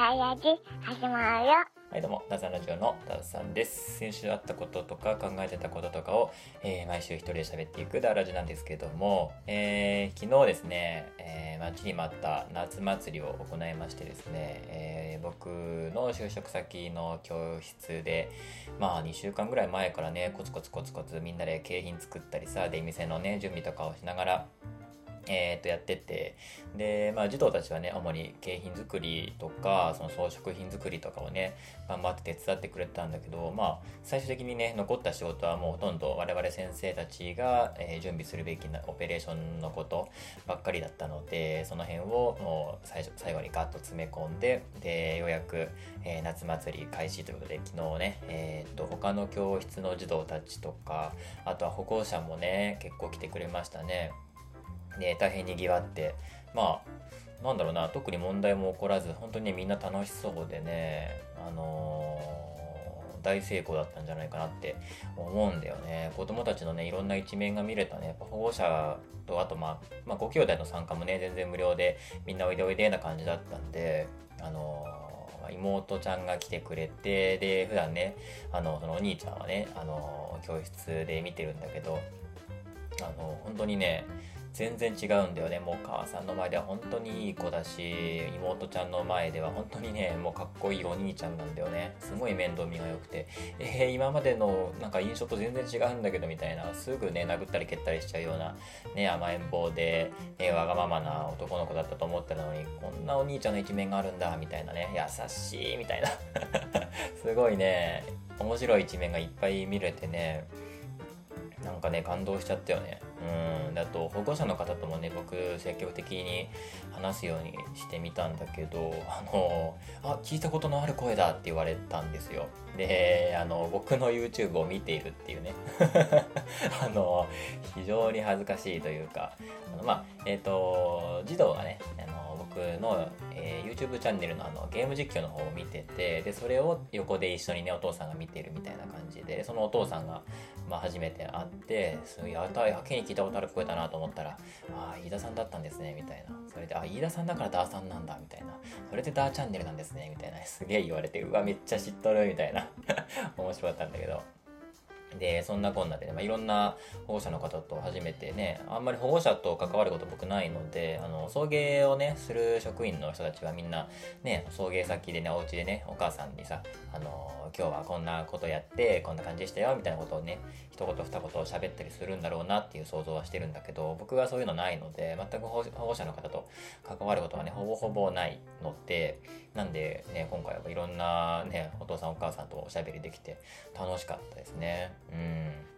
ダイヤジ始まるよ。はいどうも、ダザラジオのダザさんです。先週あったこととか考えてたこととかを、えー毎週一人で喋っていくダラジなんですけども、えー昨日ですね、えー待ちに待った夏祭りを行いましてですね、えー僕の就職先の教室で、まあ2週間ぐらい前からね、コツコツコツコツみんなで景品作ったりさ、出店のね、準備とかをしながら、えー、とやっててで、まあ、児童たちはね主に景品作りとかその装飾品作りとかをね頑張って手伝ってくれたんだけど、まあ、最終的にね残った仕事はもうほとんど我々先生たちが、えー準備するべきなオペレーションのことばっかりだったのでその辺をもう最初最後にガッと詰め込んででようやく、えー夏祭り開始ということで昨日ね、えー、と他の教室の児童たちとかあとは歩行者もね結構来てくれましたね。で大変にぎわって。まあなんだろうな特に問題も起こらず本当にねみんな楽しそうでねあのー大成功だったんじゃないかなって思うんだよね。子供たちのねいろんな一面が見れたね。やっぱ保護者とあとまあ、まあ、ご兄弟の参加もね全然無料でみんなおいでおいでな感じだったんであのー妹ちゃんが来てくれてで普段ねあのそのお兄ちゃんはねあの教室で見てるんだけどあの本当にね全然違うんだよね。もう母さんの前では本当にいい子だし妹ちゃんの前では本当にねもうかっこいいお兄ちゃんなんだよね。すごい面倒見が良くて。えー、今までのなんか印象と全然違うんだけどみたいなすぐね殴ったり蹴ったりしちゃうようなね甘えん坊で、ね、わがままな男の子だったと思ってたのにこんなお兄ちゃんの一面があるんだみたいなね。優しいみたいな。すごいね面白い一面がいっぱい見れてねなんかね感動しちゃったよね。うんだと保護者の方ともね僕積極的に話すようにしてみたんだけどあのあ聞いたことのある声だって言われたんですよ。であの僕の YouTube を見ているっていうね。あの非常に恥ずかしいというか。あのまあえっ、と児童がねあの僕の、えー YouTube チャンネルのあのゲーム実況の方を見ててでそれを横で一緒にねお父さんが見てるみたいな感じでそのお父さんが、まあ、初めて会ってすごいやたいはけに聞いたことある声だなと思ったらああ飯田さんだったんですねみたいな。それであ飯田さんだからダーさんなんだみたいな。それでダーチャンネルなんですねみたいな。すげえ言われてうわめっちゃ知っとるみたいな 面白かったんだけど。でそんなこんなでね、まあ、いろんな保護者の方と初めてねあんまり保護者と関わること僕ないのであの送迎をねする職員の人たちはみんなね送迎先でねお家でねお母さんにさあの今日はこんなことやってこんな感じでしたよみたいなことをね一言二言喋ったりするんだろうなっていう想像はしてるんだけど僕はそういうのないので全く保護者の方と関わることはねほぼほぼないのでなんでね今回はいろんなねお父さんお母さんとおしゃべりできて楽しかったですね。うん。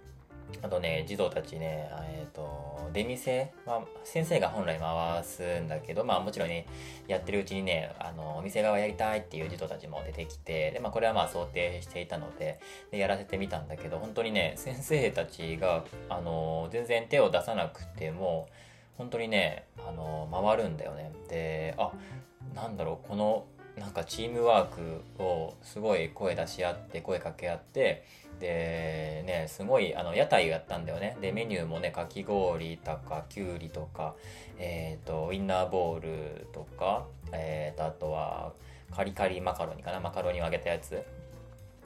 あとね児童たちねえっ、と出店、まあ、先生が本来回すんだけどまあもちろんねやってるうちにねあのお店側やりたいっていう児童たちも出てきてで、まあ、これはまあ想定していたのででやらせてみたんだけど本当にね先生たちがあの全然手を出さなくても本当にねあの回るんだよね。であなんだろうこのなんかチームワークをすごい声出し合って声かけ合ってでねすごいあの屋台をやったんだよね。でメニューもねかき氷とかきゅうりとかえっ、とウインナーボールとかえっ、とあとはカリカリマカロニかな。マカロニを揚げたやつ。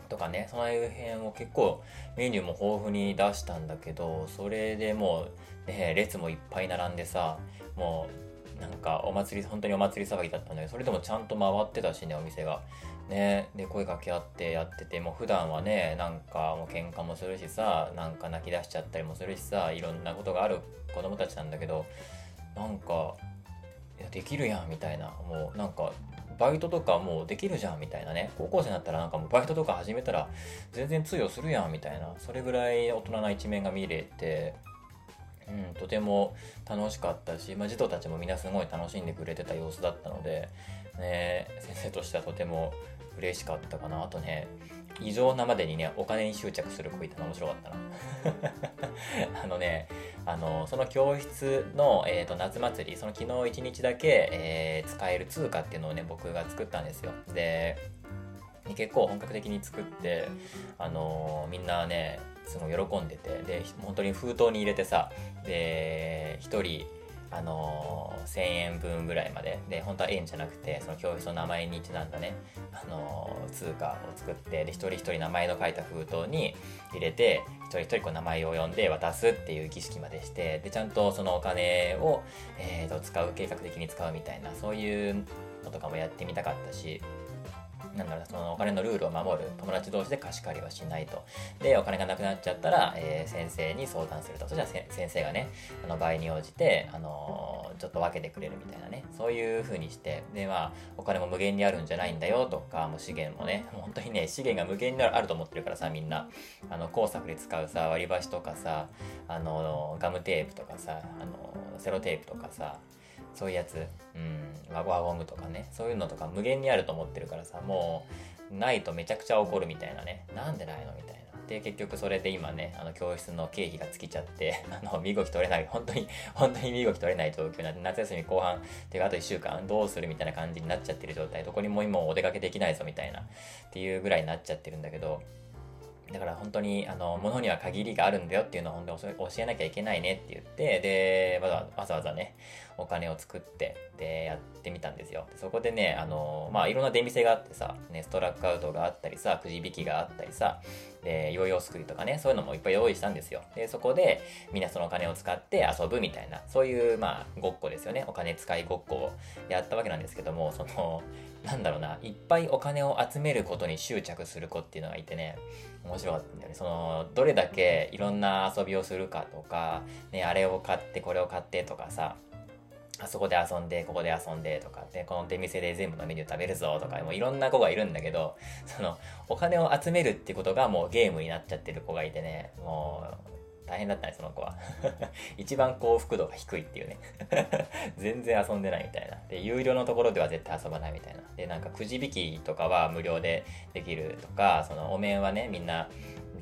とかね。その辺を結構メニューも豊富に出したんだけどそれでもう、ね、列もいっぱい並んでさもうなんかお祭り本当にお祭り騒ぎだったんだけどそれでもちゃんと回ってたしねお店が。ね、で声かけ合ってやっててもう普段はねなんかもう喧嘩もするしさなんか泣き出しちゃったりもするしさいろんなことがある子供たちなんだけどなんかいやできるやんみたいな。もうなんかバイトとかもうできるじゃんみたいなね。高校生になったらなんかもうバイトとか始めたら全然通用するやんみたいな。それぐらい大人な一面が見れてうん、とても楽しかったし、まあ、児童たちもみんなすごい楽しんでくれてた様子だったので、ね、先生としてはとても嬉しかったかなあとね異常なまでにねお金に執着する子いたの面白かったな。あのねあのその教室の、えー、と夏祭りその昨日一日だけ、えー使える通貨っていうのをね僕が作ったんですよ。で結構本格的に作って、あのみんなねすごい喜んでてで本当に封筒に入れてさで1人あのー、1000円分ぐらいまでで本当は円じゃなくてその教室の名前にちなんだね、あのー、通貨を作ってで一人一人名前の書いた封筒に入れて一人一人こう名前を呼んで渡すっていう儀式までしてでちゃんとそのお金を、えーと使う計画的に使うみたいなそういうのとかもやってみたかったしなんだろうそのお金のルールを守る友達同士で貸し借りはしないと。でお金がなくなっちゃったら、えー、先生に相談すると。そしたら先生がねあの場合に応じて、あのー、ちょっと分けてくれるみたいなね。そういう風にして。でまあお金も無限にあるんじゃないんだよとかもう資源もね本当にね資源が無限にあると思ってるからさみんな。あの工作で使うさ割り箸とかさあのガムテープとかさあのセロテープとかさそういうやつ、うん、輪ゴムとかね、そういうのとか無限にあると思ってるからさ、もう、ないとめちゃくちゃ怒るみたいなね、なんでないのみたいな。で、結局それで今ね、あの、教室の経費が尽きちゃって、あの、身動き取れない、本当に、本当に身動き取れない状況になって、夏休み後半、てかあと1週間、どうするみたいな感じになっちゃってる状態、どこにも今お出かけできないぞみたいな、っていうぐらいになっちゃってるんだけど、だから本当に、あの、物には限りがあるんだよっていうのを本当に教えなきゃいけないねって言って、で、わざわざね、お金を作って、で、やってみたんですよ。そこでね、あの、まあ、いろんな出店があってさ、ね、ストラックアウトがあったりさ、くじ引きがあったりさ、で、ヨーヨー作りとかね、そういうのもいっぱい用意したんですよ。で、そこで、みんなそのお金を使って遊ぶみたいな、そういう、まあ、ごっこですよね。お金使いごっこをやったわけなんですけども、その、なんだろうな、いっぱいお金を集めることに執着する子っていうのがいてね、面白かったんだよね。その、どれだけいろんな遊びをするかとか、ね、あれを買ってこれを買ってとかさ、あそこで遊んで、ここで遊んでとか、で、この出店で全部のメニュー食べるぞとか、もういろんな子がいるんだけど、その、お金を集めるってことがもうゲームになっちゃってる子がいてね、もう、大変だったね、その子は。一番幸福度が低いっていうね 全然遊んでないみたいな。で、有料のところでは絶対遊ばないみたいな。で、なんかくじ引きとかは無料でできるとか、そのお面はね、みんな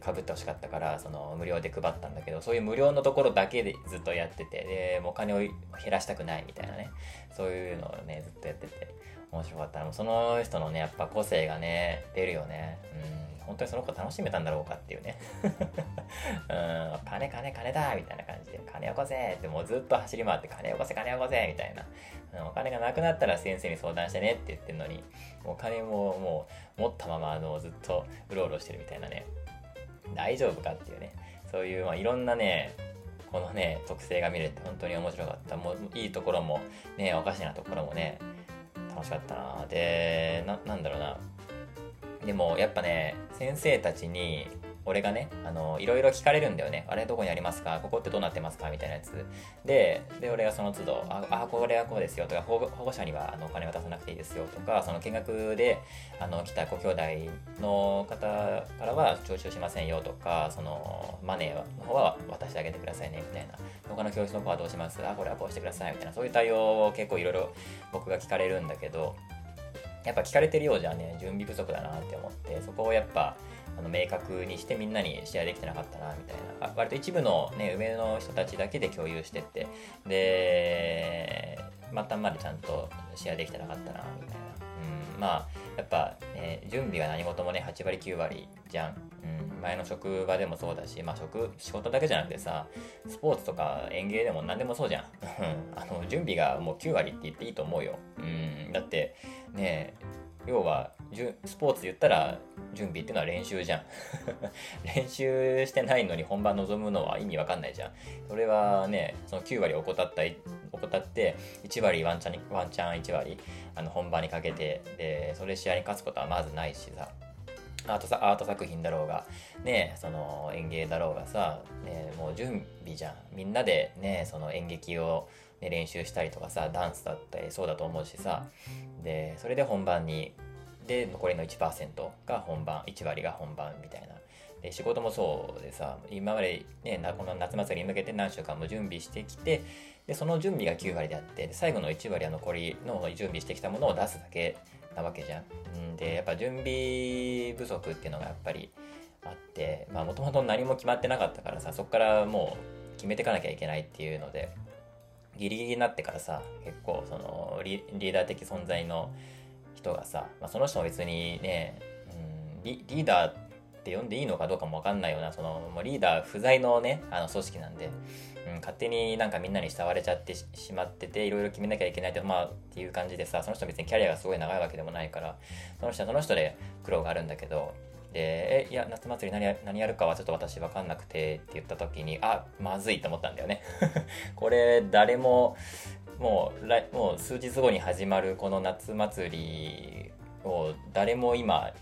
かぶってほしかったから、その無料で配ったんだけど、そういう無料のところだけでずっとやってて、で、もうお金を減らしたくないみたいなね。そういうのをね、ずっとやってて、面白かった。その人のね、やっぱ個性がね、出るよね。うん本当にその子楽しめたんだろうかっていうね。うん、金金金だみたいな感じで、金よこせってもうずっと走り回って金よこせ金よこせみたいな。お金がなくなったら先生に相談してねって言ってるのに、お金ももう持ったままあのずっとうろうろしてるみたいなね。大丈夫かっていうね。そういう、まあ、いろんなね、このね、特性が見れて本当に面白かった。もういいところも、ね、おかしなところもね、楽しかったな。で、な、なんだろうな。でもやっぱね先生たちに俺がね、あの、いろいろ聞かれるんだよね。あれどこにありますか？ここってどうなってますか？みたいなやつ。で、で、俺がその都度、あ、あこれはこうですよとか、保護者にはあのお金渡さなくていいですよとか、その見学で、あの、来たご兄弟の方からは徴収しませんよとか、その、マネーの方は渡してあげてくださいね、みたいな。他の教室の子はどうします？あ、これはこうしてください、みたいな。そういう対応を結構いろいろ僕が聞かれるんだけど、やっぱ聞かれてるようじゃね、準備不足だなって思って、そこをやっぱ、あの明確にしてみんなにシェアできてなかったなみたいな。割と一部の、ね、上の人たちだけで共有してって。で末端までちゃんとシェアできてなかったなみたいな、うん、まあやっぱ、ね、準備が何事もね8割9割じゃん、うん、前の職場でもそうだし、まあ、職仕事だけじゃなくてさスポーツとか園芸でも何でもそうじゃん。あの準備がもう9割って言っていいと思うよ、うん、だってね要はスポーツ言ったら準備っていうのは練習じゃん。練習してないのに本番臨むのは意味わかんないじゃん。それはねその9割怠った怠って1割ワンチャンワンチャン1割あの本番にかけてでそれ試合に勝つことはまずないしさ。アートアート作品だろうが、ね、その演芸だろうがさ、ね、もう準備じゃん。みんなでね、その演劇を、ね、練習したりとかさ、ダンスだったりそうだと思うしさ、で、それで本番に、で、残りの1%が本番、1割が本番みたいな。で、仕事もそうでさ、今までね、この夏祭りに向けて何週間も準備してきて、で、その準備が9割であって、最後の1割は残りの準備してきたものを出すだけなわけじゃん。んで、やっぱ準備不足っていうのがやっぱりあって、まあもともと何も決まってなかったからさ、そこからもう決めていかなきゃいけないっていうので、ギリギリになってからさ、結構そのリーダー的存在の人がさ、まあ、その人も別にね、うん、リーダーって呼んでいいのかどうかもわかんないような、そのもうリーダー不在のね、あの組織なんで、勝手になんかみんなに慕われちゃってしまってていろいろ決めなきゃいけないって,、まあ、っていう感じでさその人別にキャリアがすごい長いわけでもないからその人はその人で苦労があるんだけどで、え、いや、夏祭り何や何やるかはちょっと私わかんなくてって言った時に、あ、まずいと思ったんだよね。これ、誰も、もう来、もう数日後に始まるこの夏祭りを誰も今、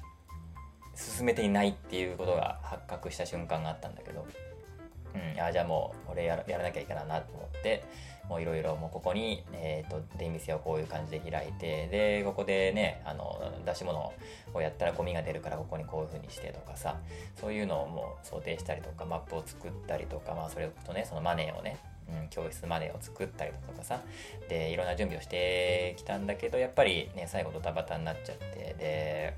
進めていないっていうことが発覚した瞬間があったんだけど、うん、あじゃあもう俺やらやらなきゃいけないなと思ってもういろいろもうここに、えーと、出店をこういう感じで開いてでここでねあの出し物をやったらゴミが出るからここにこういう風にしてとかさそういうのをもう想定したりとかマップを作ったりとかまあそれとねそのマネーをねうん、教室マネーを作ったりとかさでいろんな準備をしてきたんだけどやっぱりね最後ドタバタになっちゃってで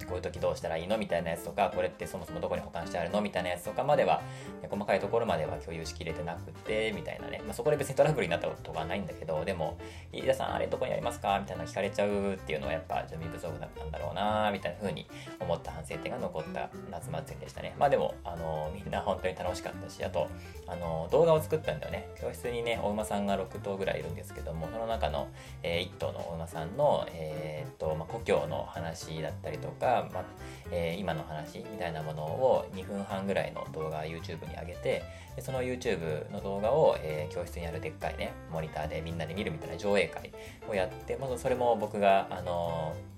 うん、こういう時どうしたらいいのみたいなやつとかこれってそもそもどこに保管してあるのみたいなやつとかまでは、細かいところまでは共有しきれてなくてみたいなね、まあ、そこで別にトラブルになったことはないんだけどでも「飯田さんあれどこにありますか?」みたいな聞かれちゃうっていうのはやっぱ準備不足だったんだろうなみたいな風に思った反省点が残った夏祭りでしたね。まあでもあのみんな本当に楽しかったしあとあの動画を作ったんだよね。教室にねお馬さんが6頭ぐらいいるんですけどもその中の、えー、1頭のお馬さんの、えー、っとまあ、故郷の話だったりとか、とかまえー、今の話みたいなものを2分半ぐらいの動画 YouTube に上げてでその YouTube の動画を、えー、教室にあるでっかいねモニターでみんなで見るみたいな上映会をやってまずそれも僕があのー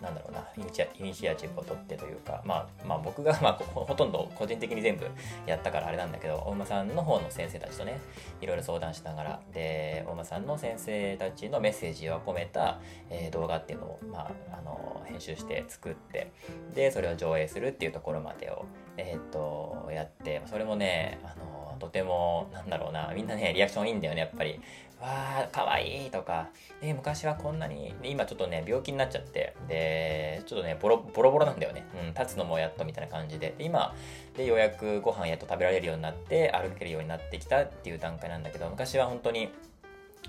なんだろうなイニシアイニシアチブを取ってというか、まあ、まあ僕がまあほとんど個人的に全部やったからあれなんだけどお馬さんの方の先生たちとねいろいろ相談しながらでお馬さんの先生たちのメッセージを込めた、えー、動画っていうのを、まあ、あの編集して作ってでそれを上映するっていうところまでを、えー、っとやってそれもねあのとてもなんだろうなみんなねリアクションいいんだよねやっぱり。わあ、かわいいとか、えー、昔はこんなに、今ちょっとね、病気になっちゃって、で、ちょっとね、ボロボロボロなんだよね。うん、立つのもやっとみたいな感じで。で、今、で、ようやくご飯やっと食べられるようになって、歩けるようになってきたっていう段階なんだけど、昔は本当に、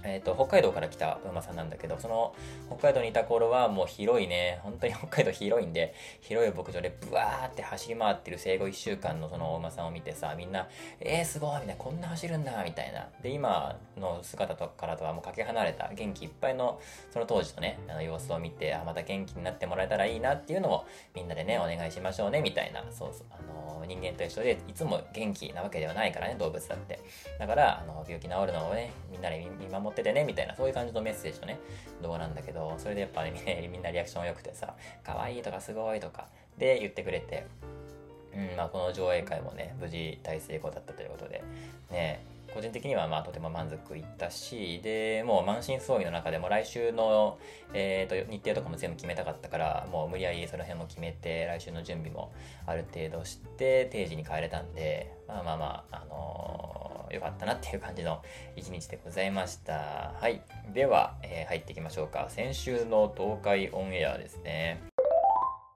えーと、北海道から来た馬さんなんだけどその北海道にいた頃はもう広いね本当に 北海道広いんで広い牧場でブワーって走り回ってる生後1週間のその馬さんを見てさみんな「えー、すごい!」みたいな「こんな走るんだ!」みたいなで今の姿とからとはもうかけ離れた元気いっぱいのその当時のねあの様子を見てあまた元気になってもらえたらいいなっていうのをみんなでねお願いしましょうねみたいなそうそうあの人間と一緒でいつも元気なわけではないからね動物だってだからあの病気治るのをねみんなで見守っててねみたいなそういう感じのメッセージのね動画なんだけどそれでやっぱね みんなリアクション良くてさ可愛いとかすごいとかで言ってくれてうんまあ、この上映会もね無事大成功だったということでね個人的にはまあとても満足いったしでもう満身創痍の中でも来週の、えーと、日程とかも全部決めたかったからもう無理やりその辺も決めて来週の準備もある程度して定時に帰れたんでまあまあまあ、あのー、よかったなっていう感じの一日でございました。はい。では、えー、入っていきましょうか。先週の東海オンエアですね。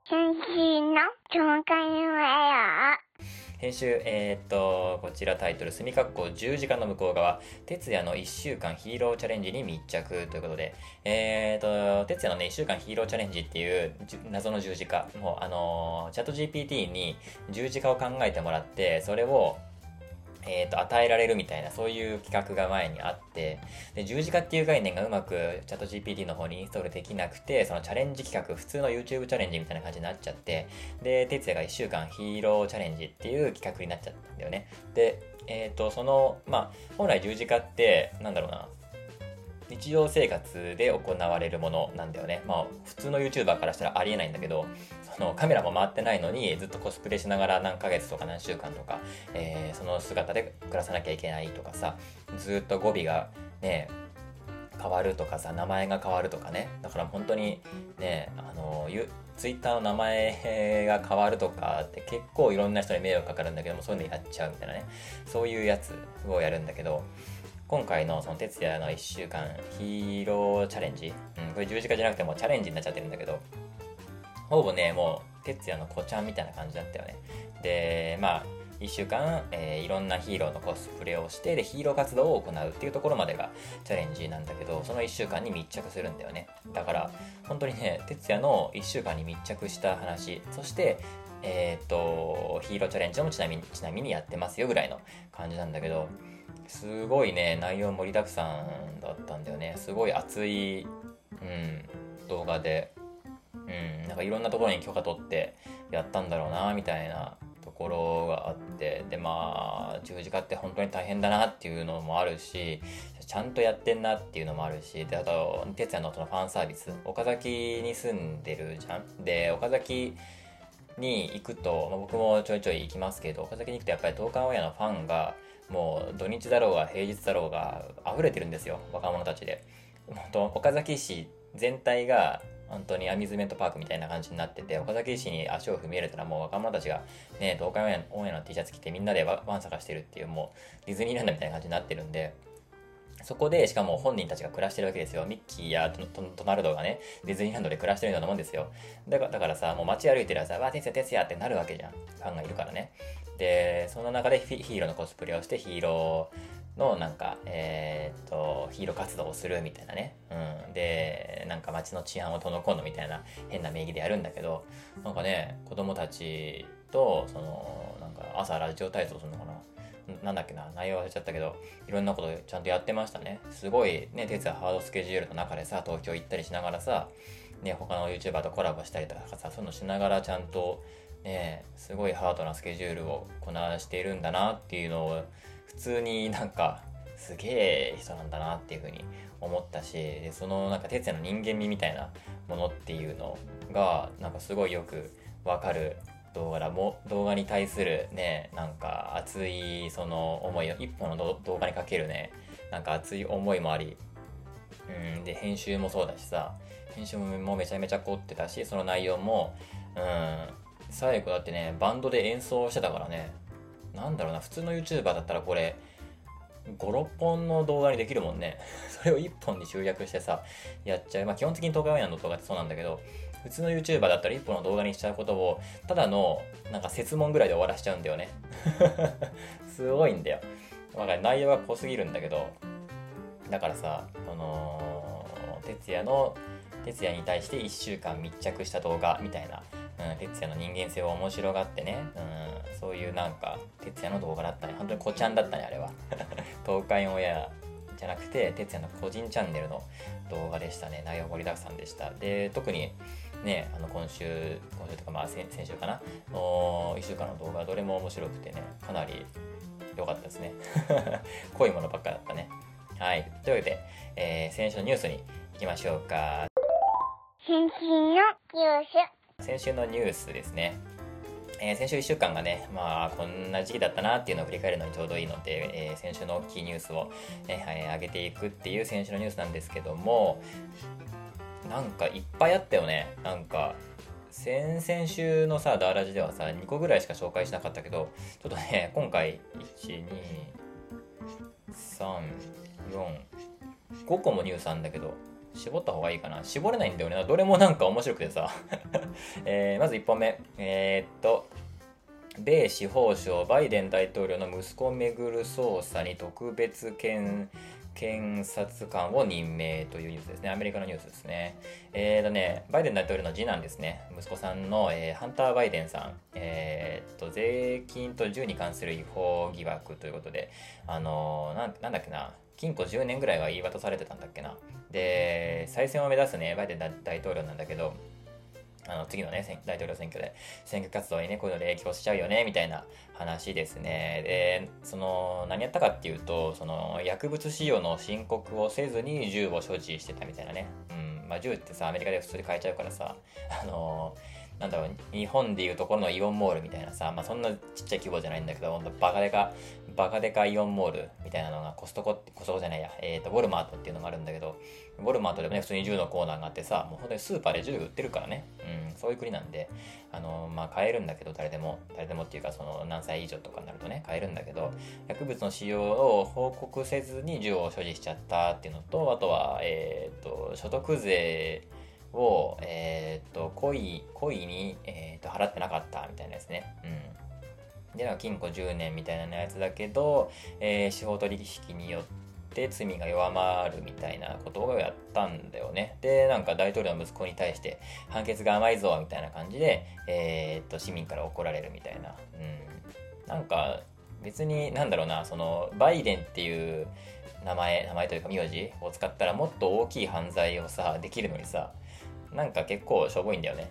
先週の東海オンエア。編集、えー、っと、こちらタイトル、墨括弧10時間の向こう側、徹夜の1週間ヒーローチャレンジに密着ということで、えー、っと、徹夜のね、1週間ヒーローチャレンジっていう謎の十字架、もう、あのチャット GPT に十字架を考えてもらって、それを、えーと、与えられるみたいなそういう企画が前にあってで十字架っていう概念がうまくチャット GPT の方にインストールできなくてそのチャレンジ企画普通の YouTube チャレンジみたいな感じになっちゃってで哲也が1週間ヒーローチャレンジっていう企画になっちゃったんだよねでえっ、ー、とそのまあ本来十字架ってなんだろうな日常生活で行われるものなんだよね。まあ、普通の YouTuber からしたらありえないんだけど、そのカメラも回ってないのに、ずっとコスプレしながら何ヶ月とか何週間とか、えー、その姿で暮らさなきゃいけないとかさ、ずっと語尾がね、変わるとかさ、名前が変わるとかね。だから本当にね、あの、ツイッターの名前が変わるとかって結構いろんな人に迷惑かかるんだけども、そういうのやっちゃうみたいなね。そういうやつをやるんだけど、今回のその徹夜の1週間ヒーローチャレンジ、うん、これ十字架じゃなくてもチャレンジになっちゃってるんだけど、ほぼね、もう徹夜の子ちゃんみたいな感じだったよね。で、まあ、1週間、えー、いろんなヒーローのコスプレをしてでヒーロー活動を行うっていうところまでがチャレンジなんだけどその1週間に密着するんだよねだから本当にね徹夜の1週間に密着した話そしてえっ、と、ヒーローチャレンジもちなみに、ちなみにやってますよぐらいの感じなんだけど、すごいね、内容盛りだくさんだったんだよね。すごい熱い、うん、動画で、うん、なんかいろんなところに許可取ってやったんだろうな、みたいなところがあってでまあ十字架って本当に大変だなっていうのもあるしちゃんとやってんなっていうのもあるしであと哲也のそのファンサービス岡崎に住んでるじゃんで岡崎に行くと、まあ、僕もちょいちょい行きますけど岡崎に行くとやっぱり東海オンエアのファンがもう土日だろうが平日だろうが溢れてるんですよ若者たちで。岡崎市全体が本当にアミューズメントパークみたいな感じになってて、岡崎市に足を踏み入れたらもう若者たちがね、東海オンエアの T シャツ着てみんなでワン探してるっていうもうディズニーランドみたいな感じになってるんで、そこで、しかも本人たちが暮らしてるわけですよ。ミッキーやトナルドがね、ディズニーランドで暮らしてるようなもんですよ。だからだからさ、もう街歩いてるらさ、わ、哲也哲也ってなるわけじゃん。ファンがいるからね。で、その中でヒーローのコスプレをしてヒーローのなんか、えー、っと、ヒーロー活動をするみたいなね。うん。で、なんか街の治安をとのこんのみたいな変な名義でやるんだけど、なんかね、子供たちと、その、なんか朝ラジオ体操するのかな。なんだっけな、内容忘れちゃったけど、いろんなことちゃんとやってましたね。すごいね、哲也ハードスケジュールの中でさ、東京行ったりしながらさ、ね、他の YouTuber とコラボしたりとかさ、そういうのしながらちゃんと、ね、すごいハードなスケジュールをこなしているんだなっていうのを、普通になんか、すげえ人なんだなっていうふうに思ったし、そのなんか哲也の人間味みたいなものっていうのが、なんかすごいよくわかる動画だ。も動画に対するねなんか熱いその思い一本の動画にかけるねなんか熱い思いもありうんで編集もそうだしさ編集もめちゃめちゃ凝ってたしその内容もうん最後だってねバンドで演奏してたからねなんだろうな普通の YouTuber だったらこれ56本の動画にできるもんね それを1本に集約してさやっちゃうまあ基本的に東海オンエアの動画ってそうなんだけど普通の YouTuber だったら1本の動画にしちゃうことを、ただの、なんか説問ぐらいで終わらしちゃうんだよね。すごいんだよ。まあ、内容が濃すぎるんだけど、だからさ、その、哲也の、哲也に対して1週間密着した動画みたいな、うん、哲也の人間性を面白がってね、うん、そういうなんか、哲也の動画だったね。本当にこちゃんだったね、あれは。東海オンエアじゃなくて、哲也の個人チャンネルの動画でしたね。内容盛りだくさんでした。で、特に、ね、あの今週、今週とかまあ先週かな、の1週間の動画、どれも面白くてね、かなり良かったですね。濃いものばっかだったね。はい。というわけで、えー、先週のニュースに行きましょうか。先週のニュース。先週のニュースですね。えー、先週1週間がね、まあ、こんな時期だったなっていうのを振り返るのにちょうどいいので、えー、先週の大きいニュースを、えー、はい、上げていくっていう先週のニュースなんですけども、なんかいっぱいあったよねなんか先々週のさダーラジではさ2個ぐらいしか紹介しなかったけどちょっとね今回12345個もニュースあんだけど絞った方がいいかな絞れないんだよねどれもなんか面白くてさ、えー、まず1本目えー、っと米司法省バイデン大統領の息子をめぐる捜査に特別検検察官を任命というニュースですね。アメリカのニュースですね。えーとね、バイデン大統領の次男ですね。息子さんの、えー、ハンター・バイデンさん。えー、と、税金と銃に関する違法疑惑ということで、あのー、ななんだっけな、禁錮10年ぐらいは言い渡されてたんだっけな。で、再選を目指すね、バイデン大統領なんだけど、あの次のね、大統領選挙で選挙活動にね、こういうので影響しちゃうよね、みたいな話ですね。で、その、何やったかっていうと、その、薬物使用の申告をせずに銃を所持してたみたいなね。うん。まあ、銃ってさ、アメリカで普通に買えちゃうからさ、あのなんだろう、日本でいうところのイオンモールみたいなさ、まあ、そんなちっちゃい規模じゃないんだけど、ほんとバカでか、バカでかイオンモールみたいなのがコストコって、コストコじゃないや、えっ、ー、と、ウォルマートっていうのがあるんだけど、ウォルマートでもね、普通に銃のコーナーがあってさ、もう本当にスーパーで銃売ってるからね。うん、そういう国なんで、あの、まあ、買えるんだけど、誰でも、誰でもっていうか、その、何歳以上とかになるとね、買えるんだけど、薬物の使用を報告せずに銃を所持しちゃったっていうのと、あとは、えっ、ー、と、所得税を、えっ、ー、と、故意、故意に、えっ、と、払ってなかったみたいなですね。うん。で、禁錮10年みたいなやつだけど、えー、司法取引によっって罪が弱まるみたいなことをやったんだよね。で、なんか大統領の息子に対して判決が甘いぞみたいな感じで、えー、っと、市民から怒られるみたいな。うん。なんか、別に、なんだろうな、その、バイデンっていう名前、名前というか名字を使ったらもっと大きい犯罪をさ、できるのにさ、なんか結構しょぼいんだよね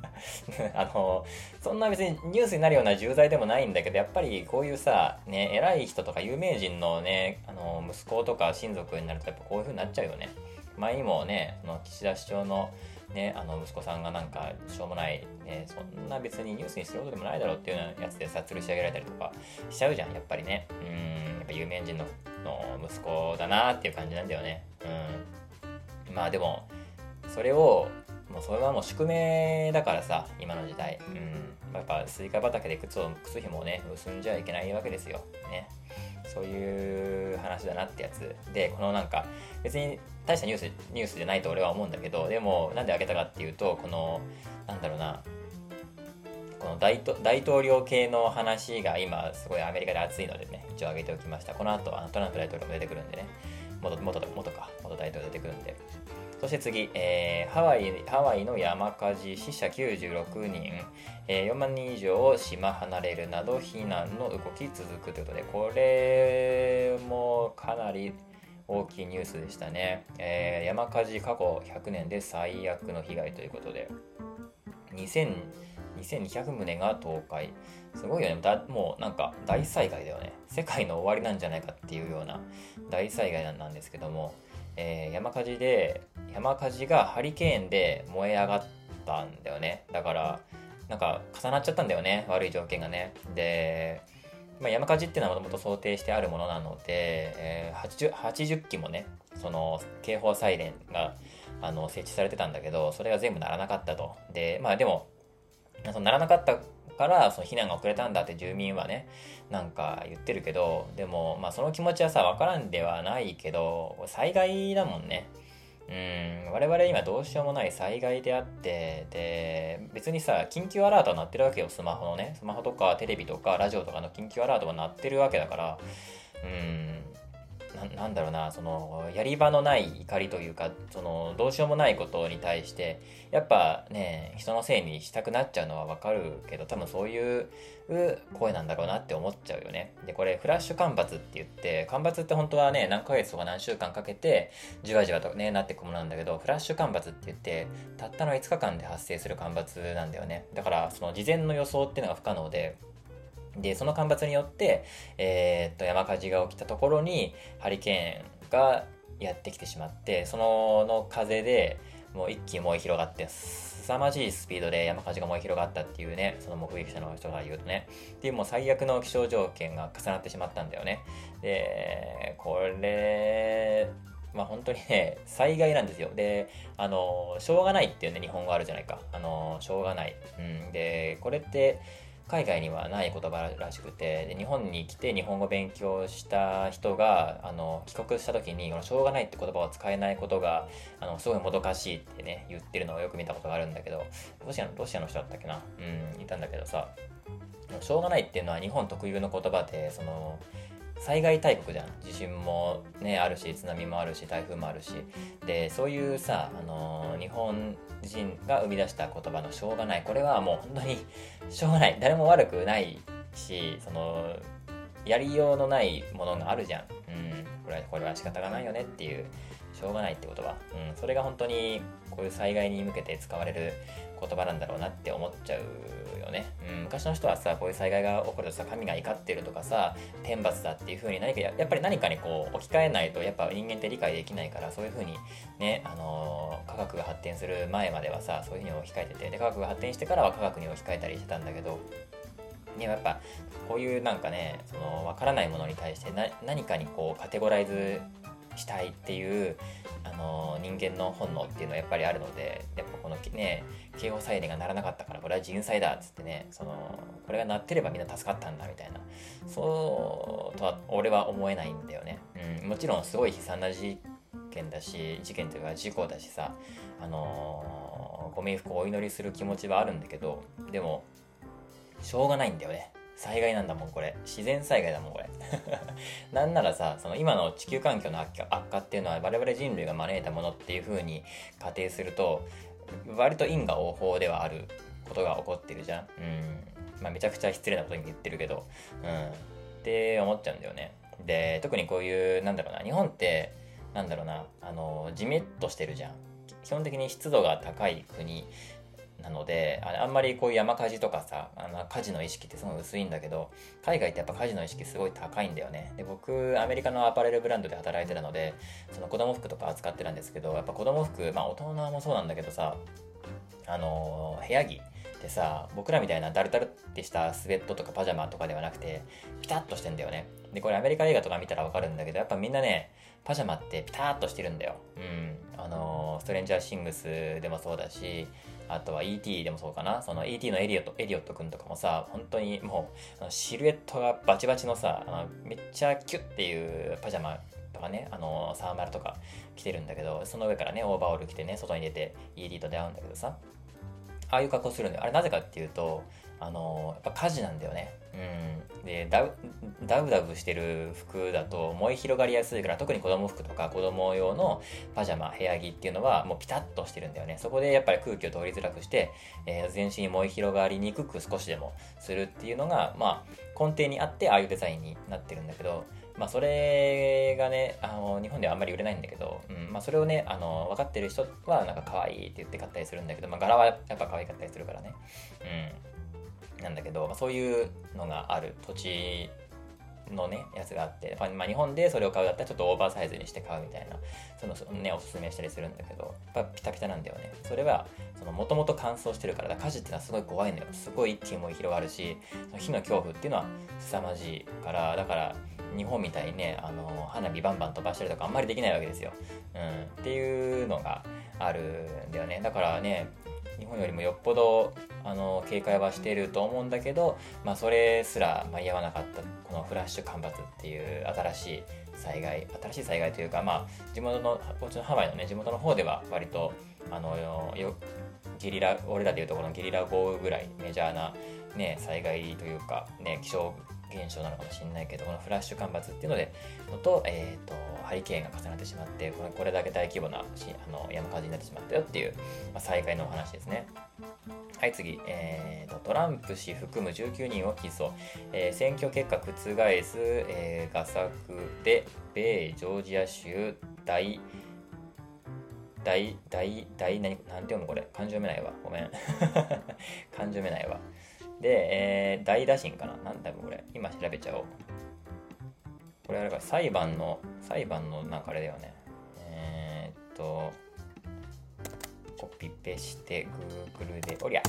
あの、そんな別にニュースになるような重罪でもないんだけど、やっぱりこういうさ、ね、偉い人とか有名人のね、あの、息子とか親族になるとやっぱこういう風になっちゃうよね。前にもね、その岸田首相のね、あの息子さんがなんかしょうもない、ね、そんな別にニュースにすることでもないだろうっていうようなやつでさ、吊るし上げられたりとかしちゃうじゃん、やっぱりね。うん、やっぱ有名人のの息子だなっていう感じなんだよね。うん。まあでも、それをもうそれはもう宿命だからさ今の時代。うん。やっぱスイカ畑で靴を靴ひもをね結んじゃいけないわけですよ。ね。そういう話だなってやつ。でこのなんか別に大したニュースニュースじゃないと俺は思うんだけどでもなんであげたかっていうとこのなんだろうな。この大大統領系の話が今すごいアメリカで熱いのでね一応挙げておきました。この後あのトランプ大統領も出てくるんでね。元元元か。元大統領出てくるんで。そして次、えー、ハワイハワイの山火事死者96人、えー、4万人以上島離れるなど避難の動き続くということでこれもかなり大きいニュースでしたね、えー、山火事過去100年で最悪の被害ということで。2200棟が倒壊。すごいよね。だもうなんか大災害だよね。世界の終わりなんじゃないかっていうような大災害なんですけども。えー、山火事で山火事がハリケーンで燃え上がったんだよね。だからなんか重なっちゃったんだよね。悪い条件がね。で、まあ、山火事っていうのはもともと想定してあるものなので、えー、80, 80機もねその警報サイレンがあの設置されてたんだけどそれが全部鳴らなかったと。でまあでもその鳴らなかったからその避難が遅れたんだって住民はねなんか言ってるけどでもまあその気持ちはさ分からんではないけど災害だもんね。うん我々今どうしようもない災害であってで別にさ緊急アラートは鳴ってるわけよスマホのね。スマホとかテレビとかラジオとかの緊急アラートは鳴ってるわけだから。うん。なんだろうなそのやり場のない怒りというかそのどうしようもないことに対してやっぱね人のせいにしたくなっちゃうのはわかるけど多分そういう声なんだろうなって思っちゃうよね。でこれフラッシュ干ばつって言って干ばつって本当はね何ヶ月とか何週間かけてじわじわとねなっていくものなんだけどフラッシュ干ばつって言ってたったの5日間で発生する干ばつなんだよね。だからその事前の予想っていうのが不可能でで、その干ばつによって、えー、っと、山火事が起きたところに、ハリケーンがやってきてしまって、そのの風でもう一気に燃え広がって、凄まじいスピードで山火事が燃え広がったっていうね、その目撃者の人が言うとね、っていうもう最悪の気象条件が重なってしまったんだよね。で、これ、まあ本当にね、災害なんですよ。で、あの、しょうがないっていうね、日本語あるじゃないか。あの、しょうがない。うん。で、これって、海外にはない言葉らしくてで日本に来て日本語勉強した人があの帰国した時にこのしょうがないって言葉を使えないことがあのすごいもどかしいってね言ってるのをよく見たことがあるんだけどロシアのロシアの人だったっけな？うんいたんだけどさ。しょうがないっていうのは日本特有の言葉でその災害大国じゃん。地震もねあるし津波もあるし台風もあるし。でそういうさ、あのー、日本人が生み出した言葉のしょうがない。これはもう本当にしょうがない。誰も悪くないしそのやりようのないものがあるじゃん、うん、これはこれは仕方がないよねっていうしょうがないって言葉、うん、それが本当にこういう災害に向けて使われる言葉なんだろうなって思っちゃうよね、うん、昔の人はさこういう災害が起こるとさ神が怒ってるとかさ天罰だっていう風に何かやっぱり何かにこう置き換えないとやっぱ人間って理解できないからそういう風にねあのー、科学が発展する前まではさそういう風に置き換えててで科学が発展してからは科学に置き換えたりしてたんだけどでもやっぱこういうなんかねその分からないものに対して何かにこうカテゴライズしたいっていう、あの人間の本能っていうのはやっぱりあるのでやっぱこのね警報サイレンが鳴らなかったからこれは人災だっつってねそのこれが鳴ってればみんな助かったんだみたいな。そうとは俺は思えないんだよね、うん、もちろんすごい悲惨な事件だし事件というか事故だしさあのご冥福をお祈りする気持ちはあるんだけどでもしょうがないんだよね。災害なんだもんこれ。自然災害だもんこれ。なんならさその今の地球環境の悪化悪化っていうのは我々人類が招いたものっていう風に仮定すると割と因果応報ではあることが起こってるじゃん。うん。まあめちゃくちゃ失礼なことに言ってるけど。うん。って思っちゃうんだよね。で特にこういうなんだろうな日本ってなんだろうなあのじめっとしてるじゃん。基本的に湿度が高い国。なのでああんまりこういう山火事とかさあの火事の意識ってすごい薄いんだけど海外ってやっぱ火事の意識すごい高いんだよね。で僕アメリカのアパレルブランドで働いてたのでその子供服とか扱ってたんですけどやっぱ子供服まあ大人もそうなんだけどさあの部屋着ってさ僕らみたいなダルダルってしたスウェットとかパジャマとかではなくてピタッとしてんだよね。でこれアメリカ映画とか見たらわかるんだけどやっぱみんなねパジャマってピタッとしてるんだよ。うん。あのストレンジャーシングスでもそうだしあとは ET でもそうかな。その ET のエリオットエリオット君とかもさ本当にもうシルエットがバチバチのさあのめっちゃキュッっていうパジャマとかねあのサーマルとか着てるんだけどその上からねオーバーオール着てね外に出て ET と出会うんだけどさ。ああいう格好するんだよ。あれなぜかっていうとあのやっぱ火事なんだよね。うん。でダウダウダウしてる服だと燃え広がりやすいから特に子供服とか子供用のパジャマ部屋着っていうのはもうピタッとしてるんだよね。そこでやっぱり空気を通りづらくして、えー、全身に燃え広がりにくく少しでもするっていうのがまあ根底にあってああいうデザインになってるんだけどまあ、それがねあの日本ではあんまり売れないんだけど、うんまあ、それをねあの分かってる人はなんか可愛いって言って買ったりするんだけど、まあ、柄はやっぱ可愛かったりするからね、うん、なんだけど、まあ、そういうのがある土地のねやつがあってまあ、日本でそれを買うだったらちょっとオーバーサイズにして買うみたいなそのねおすすめしたりするんだけどやっぱピタピタなんだよね。それはもともと乾燥してるからだ火事っていうのはすごい怖いのよ。すごい一気に燃え広がるしその火の恐怖っていうのは凄まじいからだから日本みたいにねあの花火バンバン飛ばしたりとかあんまりできないわけですよ、うん、っていうのがあるんだよね。だからね日本よりもよっぽどあの警戒はしていると思うんだけど、まあ、それすら間に合わなかったこのフラッシュ干ばつっていう新しい災害新しい災害というか、まあ、地元のこっちのハワイのね地元の方では割とあのよゲリラ俺らでいうところのゲリラ豪雨ぐらいメジャーな、ね、災害というか、ね、気象現象なのかもしれないけどこのフラッシュ干ばつっていうのでのと,、えーと、ハリケーンが重なってしまってこれこれだけ大規模なあの山火事になってしまったよっていう、まあ、災害のお話ですね。はい次、えーと、トランプ氏含む19人を起訴、えー、選挙結果覆す、えー、画策で米ジョージア州大大大大何なんて読むこれ。漢字読めないわ。ごめん。漢字読めないわ。で、えー、大打診かな？なんだこれ。今調べちゃおう。これあれか、裁判の、裁判のなんかあれだよね。えー、っと、コピペして Google で、おりゃ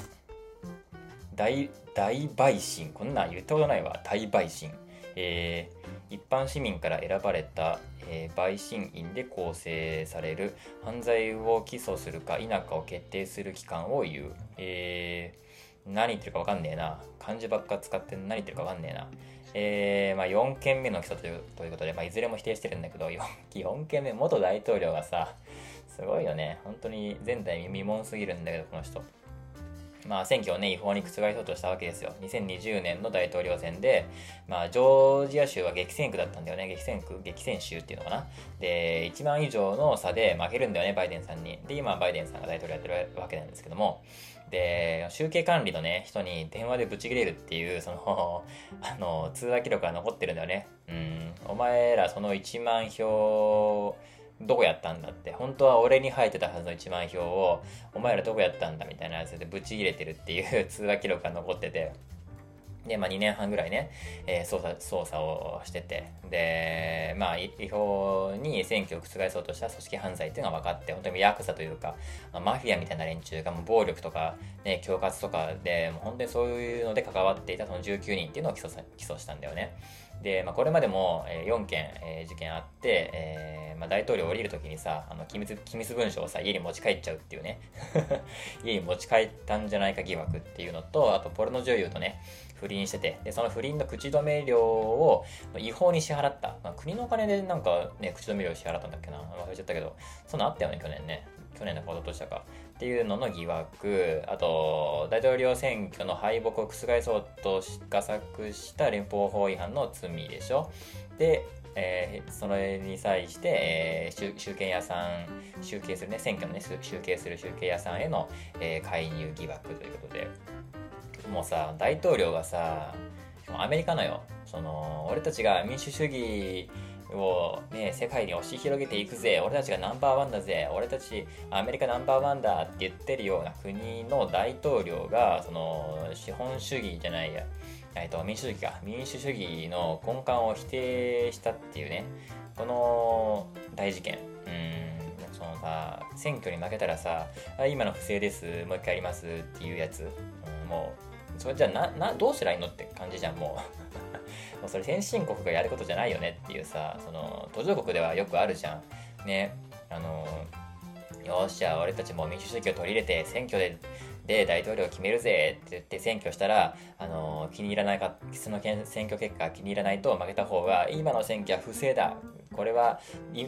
大、大陪審。こんなん言ったことないわ。大陪審。えー、一般市民から選ばれた、えー、陪審員で構成される犯罪を起訴するか否かを決定する機関を言う。えー何言ってるか分かんねえな。漢字ばっか使って何言ってるか分かんねえな。えー、まあ4件目の起訴というということで、まあ、いずれも否定してるんだけど、4, 4件目、元大統領がさ、すごいよね。本当に前代未聞すぎるんだけど、この人。まあ、選挙をね、違法に覆そうとしたわけですよ。2020年の大統領選で、まあ、ジョージア州は激戦区だったんだよね。激戦区、激戦州っていうのかな。で、1万以上の差で負けるんだよね、バイデンさんに。で、今、バイデンさんが大統領やってるわけなんですけども、で、集計管理のね、人に電話でブチ切れるっていう、その、あの、通話記録が残ってるんだよね。うん。お前らその1万票、どこやったんだって。本当は俺に入ってたはずの1万票を、お前らどこやったんだみたいなやつでブチ切れてるっていう 通話記録が残ってて。で、まあ、2年半ぐらいね、えー、捜査、捜査をしてて、で、まあ、違法に選挙を覆そうとした組織犯罪っていうのが分かって、本当にヤクザというか、まあマフィアみたいな連中がもう暴力とか、ね、恐喝とかで、もう本当にそういうので関わっていたその19人っていうのを起訴起訴したんだよね。で、まあ、これまでも4件、えー、事件あって、えーまあ、大統領降りるときにさ、あの機密機密文書をさ、家に持ち帰っちゃうっていうね 家に持ち帰ったんじゃないか疑惑っていうのと、あとポルノ女優とね、不倫してて、で、その不倫の口止め料を違法に支払った。まあ、国のお金でなんかね、口止め料を支払ったんだっけな。忘れちゃったけど、そんなあったよね、去年ね。去年のこととしたか。っていうのの疑惑。あと大統領選挙の敗北を覆そうと画策した連邦法違反の罪でしょ。でえー、それに際して、えー、集計屋さん、集計するね、選挙のね、集計する集計屋さんへの、えー、介入疑惑ということで、もうさ、大統領がさ、アメリカのよ、その、俺たちが民主主義をね、世界に押し広げていくぜ、俺たちがナンバーワンだぜ、俺たちアメリカナンバーワンだって言ってるような国の大統領が、その、資本主義じゃないや、えっと、民主主義か。民主主義の根幹を否定したっていうね。この大事件。うん。そのさ選挙に負けたらさ今の不正です。もう一回やりますっていうやつ、うん、もうそれじゃあななどうすりゃいいのって感じじゃんもう。もうそれ先進国がやることじゃないよねっていうさその途上国ではよくあるじゃん。ねあのよっしゃ俺たちも民主主義を取り入れて選挙でで大統領を決めるぜって言って選挙したら、あの気に入らないか、その選挙結果気に入らないと負けた方が、今の選挙は不正だ。これは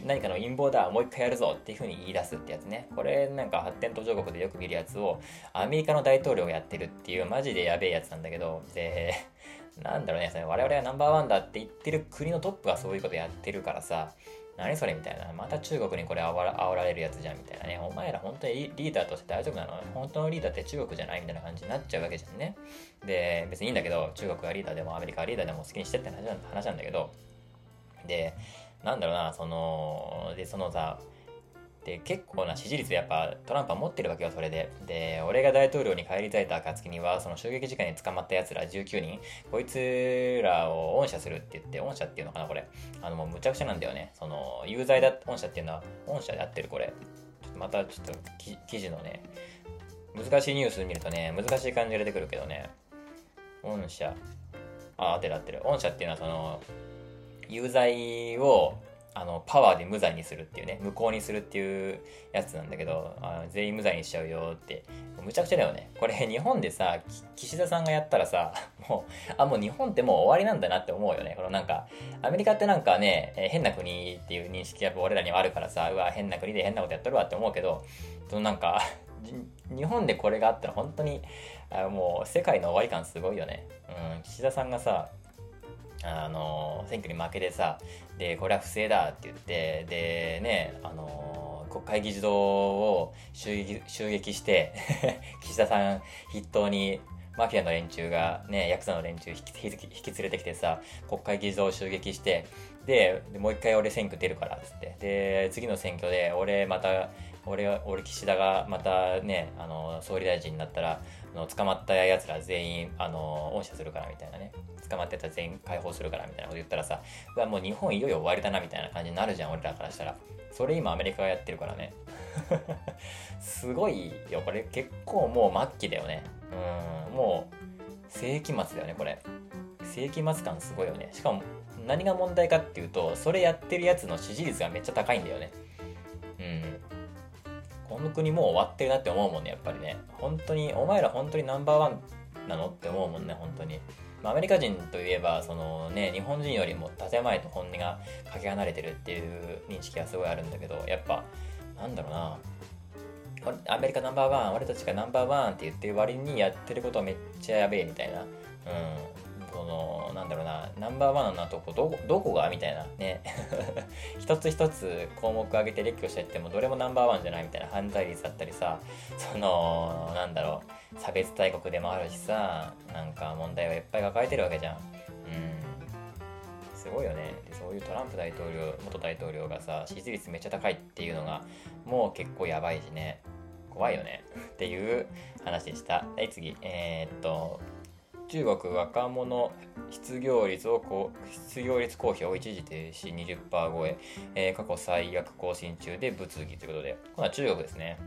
何かの陰謀だ。もう一回やるぞっていうふうに言い出すってやつね。これなんか発展途上国でよく見るやつを、アメリカの大統領がやってるっていうマジでやべえやつなんだけど、で、なんだろうね、我々はナンバーワンだって言ってる国のトップがそういうことやってるからさ、何それみたいな。また中国にこれ煽ら煽られるやつじゃんみたいなね。お前ら本当にリーダーとして大丈夫なの？本当のリーダーって中国じゃないみたいな感じになっちゃうわけじゃんね。で、別にいいんだけど、中国がリーダーでもアメリカがリーダーでも好きにしてって話なんだけど、で、なんだろうな、その、で、そのさ、で、結構な支持率やっぱトランプは持ってるわけよ、それで。で、俺が大統領に返り咲いた暁には、その襲撃事件に捕まった奴ら19人、こいつらを恩赦するって言って、恩赦っていうのかな、これ。あの、もうむちゃくちゃなんだよね。その、有罪だ、恩赦っていうのは、恩赦で合ってる、これ。ちょっとまた、ちょっと記事のね、難しいニュース見るとね、難しい感じが出てくるけどね、恩赦。あ、合ってる合ってる。恩赦っていうのは、その、有罪をあの、パワーで無罪にするっていうね、無効にするっていうやつなんだけど、あ全員無罪にしちゃうよって、むちゃくちゃだよね。これ日本でさ、岸田さんがやったらさ、もう、あ、もう日本ってもう終わりなんだなって思うよね。このなんか、アメリカってなんかね、え変な国っていう認識やっぱ俺らにはあるからさ、うわ、変な国で変なことやっとるわって思うけど、そのなんか、日本でこれがあったら本当に、あもう世界の終わり感すごいよね。うん、岸田さんがさ、あの選挙に負けてさでこれは不正だって言ってでねあの国会議事堂を襲撃襲撃して 岸田さん筆頭にマフィアの連中がねヤクザの連中引き引き連れてきてさ国会議事堂を襲撃してでもう一回俺選挙出るからっつって。で次の選挙で俺また俺俺岸田がまたねあの総理大臣になったらあの捕まったやつら全員あの恩赦するからみたいなね。捕まってたら全員解放するからみたいなこと言ったらさうわもう日本いよいよ終わりだなみたいな感じになるじゃん俺らからしたら。それ今アメリカがやってるからね。すごいよこれ結構もう末期だよね。うんもう世紀末だよねこれ。世紀末感すごいよね。しかも何が問題かっていうとそれやってるやつの支持率がめっちゃ高いんだよね。うん。この国もう終わってるなって思うもんねやっぱりね。本当にお前ら本当にナンバーワンなのって思うもんね本当に。アメリカ人といえばそのね日本人よりも建前と本音がかけ離れてるっていう認識がすごいあるんだけどやっぱなんだろうな。アメリカナンバーワン俺たちがナンバーワンって言ってる割にやってることはめっちゃやべえみたいな。うん。このなんだろうなナンバーワンのとこどどこが？みたいな。ね。一つ一つ項目上げて列挙していってもどれもナンバーワンじゃないみたいな犯罪率だったりさそのなんだろう差別大国でもあるしさなんか問題をいっぱい抱えてるわけじゃん。うん。すごいよね。でそういうトランプ大統領元大統領がさ支持率めっちゃ高いっていうのがもう結構やばいしね。怖いよね。っていう話でした。はい次。えー、っと中国若者失業率を失業率公表を一時停止20%超ええー、過去最悪更新中で物議ということで、今度は中国ですね。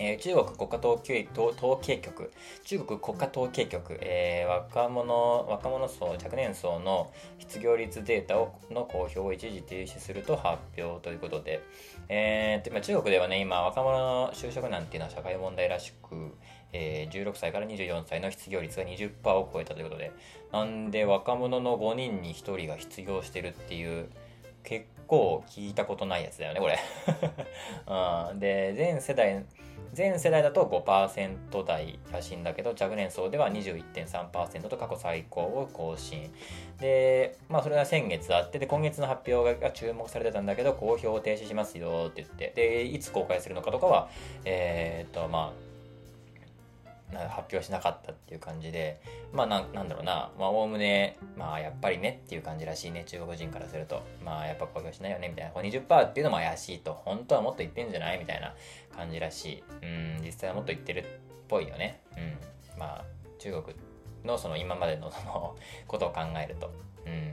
えー、中国国家統計統計局、中国国家統計局、えー、若者、若者層、若年層の失業率データをの公表を一時停止すると発表ということで、えー、中国ではね、今、若者の就職難っていうのは社会問題らしく、えー、16歳から24歳の失業率が20%を超えたということで、なんで若者の5人に1人が失業してるっていう、結構聞いたことないやつだよねこれ、うん、で全世代全世代だと5%台らしいんだけど若年層では21.3%と過去最高を更新。でまあそれが先月あってで今月の発表が注目されてたんだけど公表を停止しますよって言ってでいつ公開するのかとかはえー、っとまあ発表しなかったっていう感じで、まあな、なんだろうな、まあ、おおむね、まあ、やっぱりねっていう感じらしいね、中国人からすると。まあ、やっぱ公表しないよね、みたいな。こ20%っていうのも怪しいと。本当はもっと言ってんじゃないみたいな感じらしい。うん、実際はもっと言ってるっぽいよね。うん。まあ、中国のその今までのそのことを考えると。うん。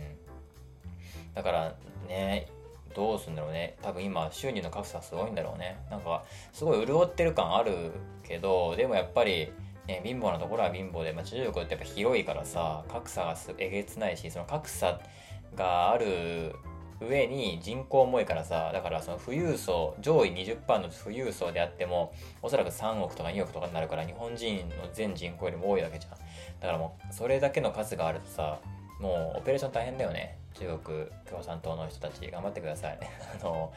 だからね、どうすんだろうね。多分今、収入の格差すごいんだろうね。なんか、すごい潤ってる感あるけど、でもやっぱり、ね、貧乏なところは貧乏で、まあ、中国ってやっぱ広いからさ格差がえげつないしその格差がある上に人口重いからさだからその富裕層上位20%の富裕層であってもおそらく3億とか2億とかになるから日本人の全人口よりも多いわけじゃん。だからもうそれだけの数があるとさもうオペレーション大変だよね。中国共産党の人たち頑張ってください。あの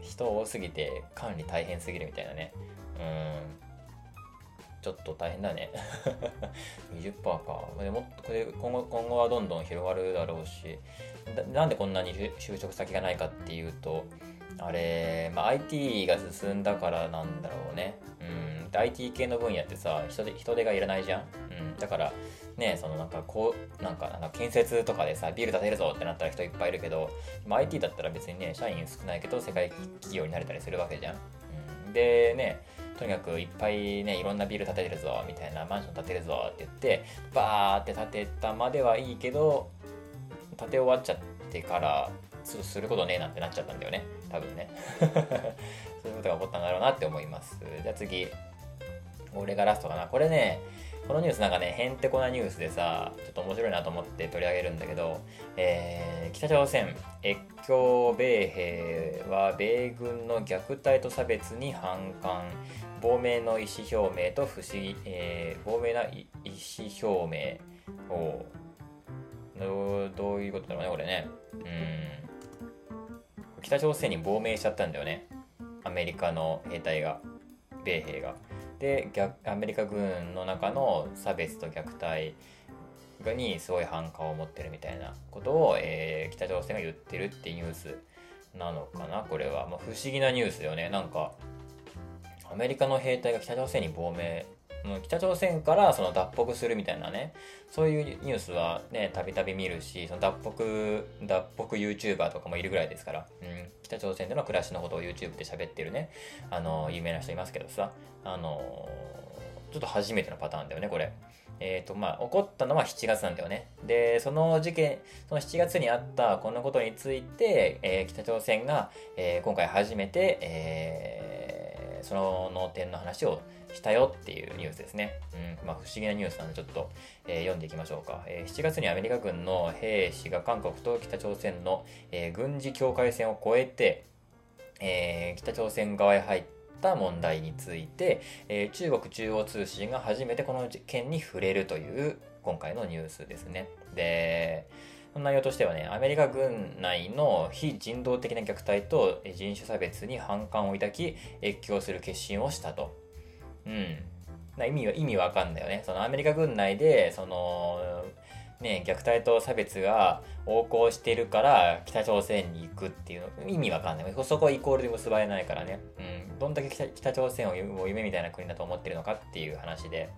人多すぎて管理大変すぎるみたいなね。うん。ちょっと大変だね 20%かでもこれ今後今後はどんどん広がるだろうしなんでこんなに就職先がないかっていうとあれ、まあ、IT が進んだからなんだろうね。うん。IT 系の分野ってさ、人手人手がいらないじゃん。うん。だから、ね、そのなんかこう、なんかなんか建設とかでさ、ビル建てるぞってなったら人いっぱいいるけど、まあ、IT だったら別にね、社員少ないけど世界企業になれたりするわけじゃん。うん、でね、とにかくいっぱいねいろんなビル建てるぞみたいなマンション建てるぞって言ってバーって建てたまではいいけど建て終わっちゃってからすすることねえなんてなっちゃったんだよね。多分ね。そういうことが起こったんだろうなって思います。じゃあ次。俺がラストかな。これねこのニュースなんかね、へんてこなニュースでさ、ちょっと面白いなと思って取り上げるんだけど、えー、北朝鮮、越境米兵は米軍の虐待と差別に反感、亡命の意思表明と不思議、えー、亡命な意思表明をどう、どういうことだろうね、これね。うん。北朝鮮に亡命しちゃったんだよね。アメリカの兵隊が、米兵が。で逆アメリカ軍の中の差別と虐待にすごい反感を持ってるみたいなことを、えー、北朝鮮が言ってるってニュースなのかなこれは、まあ、不思議なニュースよね。なんかアメリカの兵隊が北朝鮮に亡命北朝鮮からその脱北するみたいなね。そういうニュースはねたびたび見るしその脱北脱北 YouTuber とかもいるぐらいですから、うん、北朝鮮での暮らしのことを YouTube で喋ってるね。あの有名な人いますけどさ。あのちょっと初めてのパターンだよねこれ。えっ、ー、とまあ起こったのは7月なんだよね。でその事件その7月にあったこのことについて、えー、北朝鮮が、えー、今回初めて、え、その点の話をしたよっていうニュースですね。うん、まあ不思議なニュースなんでちょっと、えー、読んでいきましょうか、えー。7月にアメリカ軍の兵士が韓国と北朝鮮の、えー、軍事境界線を越えて、え、北朝鮮側へ入った問題について、え、中国中央通信が初めてこの件に触れるという今回のニュースですね。で、内容としてはね、アメリカ軍内の非人道的な虐待と人種差別に反感を抱き、越境する決心をしたと。うん。な意味は、意味わかんないよね。そのアメリカ軍内で、その、ね、虐待と差別が横行してるから北朝鮮に行くっていうの意味わかんない。そこはイコールで結ばれないからね。うん。どんだけ北朝鮮を夢みたいな国だと思ってるのかっていう話で。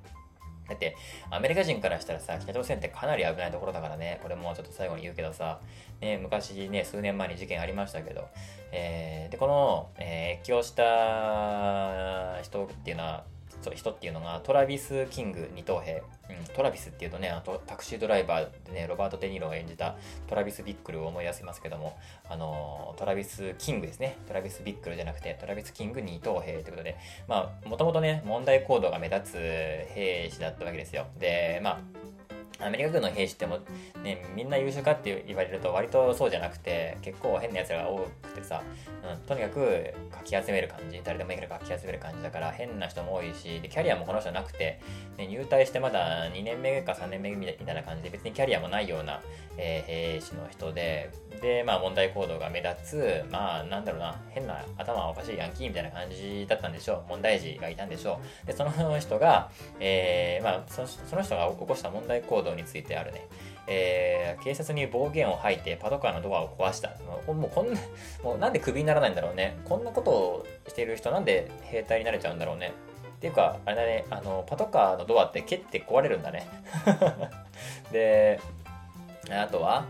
だって、アメリカ人からしたらさ、北朝鮮ってかなり危ないところだからね、これもちょっと最後に言うけどさ、ね、昔ね、数年前に事件ありましたけど、えー、で、この、えー、越境した人っていうのは、人っていうのがトラビス・キング二等兵、うん、トラビスっていうとねあとタクシードライバーでねロバート・デ・ニーロが演じたトラビス・ビックルを思い出しますけどもあのトラビス・キングですね。トラビス・ビックルじゃなくてトラビス・キング二等兵ということでまあもともとね問題行動が目立つ兵士だったわけですよ。でまあアメリカ軍の兵士っても、ね、みんな優秀かって言われると割とそうじゃなくて結構変な奴らが多くてさ、うん、とにかくかき集める感じ誰でもいいからかき集める感じだから変な人も多いしでキャリアもこの人なくて、ね、入隊してまだ2年目か3年目みたいな感じで別にキャリアもないような、えー、兵士の人でで、まあ問題行動が目立つ、まあなんだろうな、変な頭おかしいヤンキーみたいな感じだったんでしょう。問題児がいたんでしょう。で、その人が、えー、まあそその人が起こした問題行動についてあるね、えー、警察に暴言を吐いてパトカーのドアを壊した。もうもうこんな、もうなんでクビにならないんだろうね。こんなことをしている人なんで兵隊になれちゃうんだろうね。っていうか、あれだね、あの、パトカーのドアって蹴って壊れるんだね。で、あとは、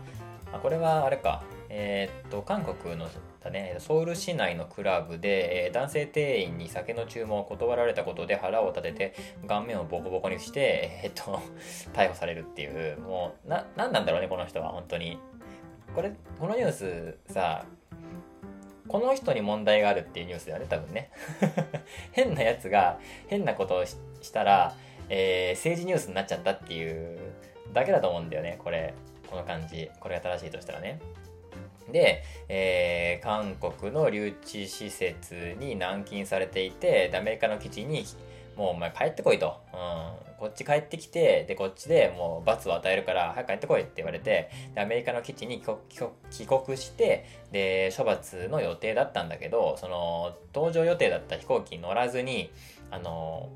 あこれはあれか、えー、っと、韓国のだね、ソウル市内のクラブで、え、男性店員に酒の注文を断られたことで腹を立てて顔面をボコボコにして、えー、っと、逮捕されるっていう、もう、な、なんなんだろうね、この人は、本当に。これ、このニュースさ、この人に問題があるっていうニュースだよね、多分ね。変なやつが変なことをしたら、えー、政治ニュースになっちゃったっていうだけだと思うんだよね、これ。この感じ。これが正しいとしたらね。で、えー、韓国の留置施設に軟禁されていて、アメリカの基地にもうお前帰ってこいと。うん。こっち帰ってきて、で、こっちでもう罰を与えるから、早く帰ってこいって言われて、で、アメリカの基地に帰国して、で、処罰の予定だったんだけど、その、搭乗予定だった飛行機に乗らずに、あの、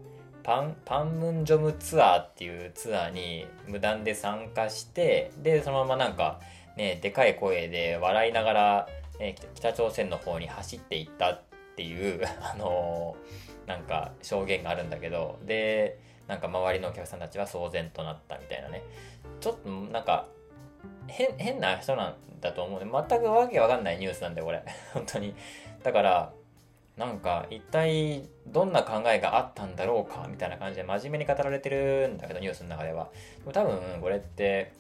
パン、パンムンジョムツアーっていうツアーに無断で参加して、で、そのままなんか、ね、でかい声で笑いながら、ね、北朝鮮の方に走っていったっていう、あのー、なんか証言があるんだけど、で、なんか周りのお客さんたちは騒然となったみたいなね。ちょっとなんか、変、変な人なんだと思うね。全くわけわかんないニュースなんだよ、これ。本当に。だから、なんか一体どんな考えがあったんだろうかみたいな感じで真面目に語られてるんだけどニュースの中では。でも多分これって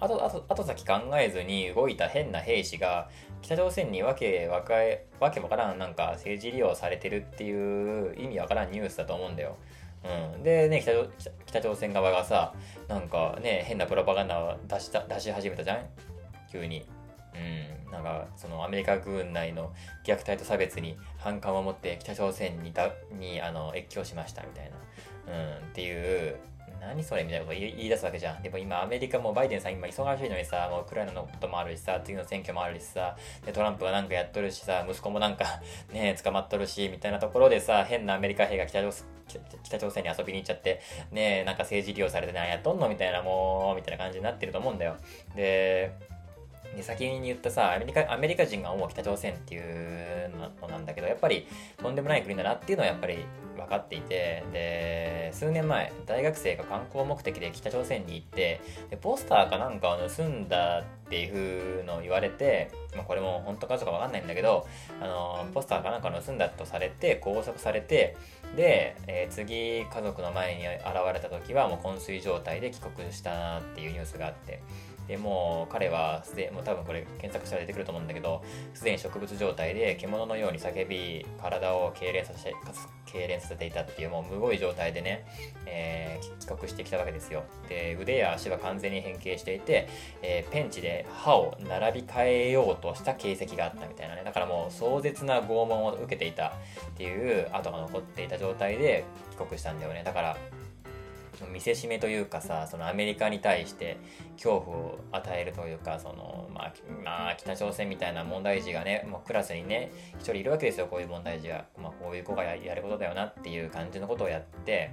後後後先考えずに動いた変な兵士が北朝鮮にわけわかわけわからんなんか政治利用されてるっていう意味わからんニュースだと思うんだよ。うん、でね北北朝鮮側がさなんかね変なプロパガンダを出した出し始めたじゃん？急に。うん、なんかそのアメリカ軍内の虐待と差別に反感を持って北朝鮮にだにあの越境しましたみたいな、うん、っていう何それみたいなこと言い出すわけじゃん。でも今アメリカもバイデンさん今忙しいのにさ、もうウクライナのこともあるしさ、次の選挙もあるしさ、でトランプはなんかやっとるしさ、息子もなんか ね、捕まっとるし、みたいなところでさ、変なアメリカ兵が北朝北朝鮮に遊びに行っちゃって、ねなんか政治利用されて何やっとんのみたいなもう、みたいな感じになってると思うんだよ。で、で先に言ったさアメリカアメリカ人が思う北朝鮮っていうのなんだけどやっぱりとんでもない国だなっていうのはやっぱり分かっていてで数年前大学生が観光目的で北朝鮮に行ってでポスターかなんかを盗んだっていうのを言われて、まあ、これも本当かどうか分かんないんだけどあのポスターかなんか盗んだとされて拘束されてで、えー、次家族の前に現れた時はもう昏睡状態で帰国したっていうニュースがあって。でもう彼はすでもう多分これ検索したら出てくると思うんだけどすでに植物状態で獣のように叫び体を痙攣させ痙攣させていたっていうもうむごい状態でね、えー、帰国してきたわけですよ。で腕や足は完全に変形していて、えー、ペンチで歯を並び替えようとした形跡があったみたいなね。だからもう壮絶な拷問を受けていたっていう跡が残っていた状態で帰国したんだよね。だから見せしめというかさそのアメリカに対して恐怖を与えるというかその、まあ、まあ、北朝鮮みたいな問題児がねもうクラスにね一人いるわけですよ。こういう問題児が、まあ、こういう子がやることだよなっていう感じのことをやって。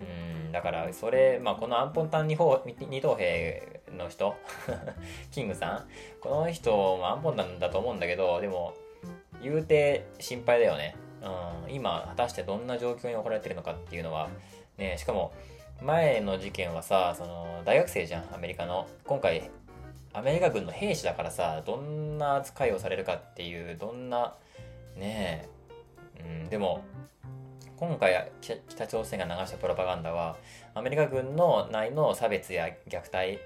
うんだからそれ、まあ、このアンポンタン二二等兵の人 キングさん。この人もアンポンタンだと思うんだけどでも言うて心配だよね、うん、今果たしてどんな状況に置かれてるのかっていうのはねしかも前の事件はさ、その、大学生じゃん、アメリカの。今回、アメリカ軍の兵士だからさ、どんな扱いをされるかっていう、どんな、ねえ、うん、でも、今回北朝鮮が流したプロパガンダは、アメリカ軍の内の差別や虐待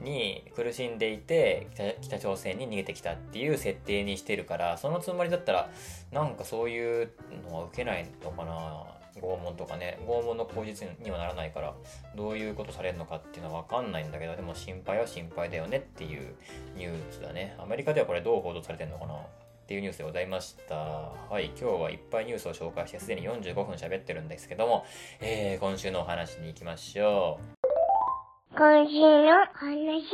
に苦しんでいて北朝鮮に逃げてきたっていう設定にしてるからそのつもりだったらなんかそういうのは受けないのかな拷問とかね拷問の口実にはならないからどういうことされるのかっていうのは分かんないんだけどでも心配は心配だよねっていうニュースだねアメリカではこれどう報道されてんのかな？っていうニュースでございました。はい、今日はいっぱいニュースを紹介してすでに45分喋ってるんですけども、えー、今週のお話に行きましょう。今週の話。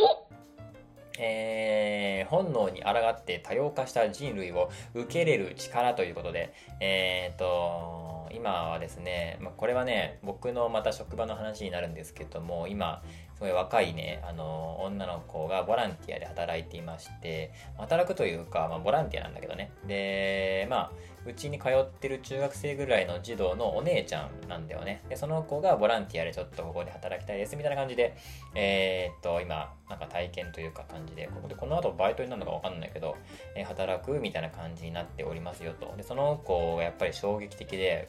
えー、本能に抗って多様化した人類を受け入れる力ということで、えー、と、今はですね、まあ、これはね、僕のまた職場の話になるんですけども、今、すごい若いね、あの、女の子がボランティアで働いていまして、働くというか、まあ、ボランティアなんだけどね。で、まあ、うちに通ってる中学生ぐらいの児童のお姉ちゃんなんだよね。で、その子がボランティアでちょっとここで働きたいですみたいな感じで、えー、っと、今、なんか体験というか感じで、ここでこの後バイトになるのかわかんないけど、えー、働くみたいな感じになっておりますよと。で、その子がやっぱり衝撃的で、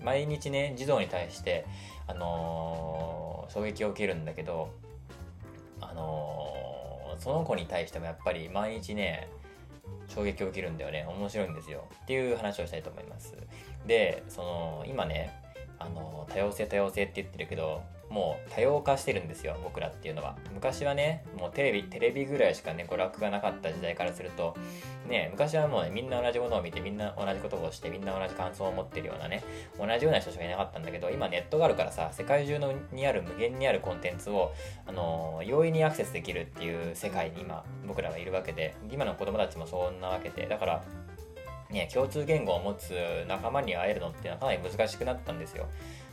うん、毎日ね、児童に対して、あのー、衝撃を受けるんだけど、あの、その子に対してもやっぱり毎日ね、衝撃を受けるんだよね。面白いんですよ。っていう話をしたいと思います。で、その、今ね、あの、多様性多様性って言ってるけど、もう多様化してるんですよ、僕らっていうのは。昔はね、もうテレビ、テレビぐらいしかね、娯楽がなかった時代からすると、ね、昔はもうね、みんな同じものを見て、みんな同じことをして、みんな同じ感想を持ってるようなね、同じような人しかいなかったんだけど、今ネットがあるからさ、世界中のにある無限にあるコンテンツを、あのー、容易にアクセスできるっていう世界に今、僕らはいるわけで、今の子供たちもそんなわけで、だから、ね、共通言語を持つ仲間に会えるのっていうのはかなり難しくなったんですよ。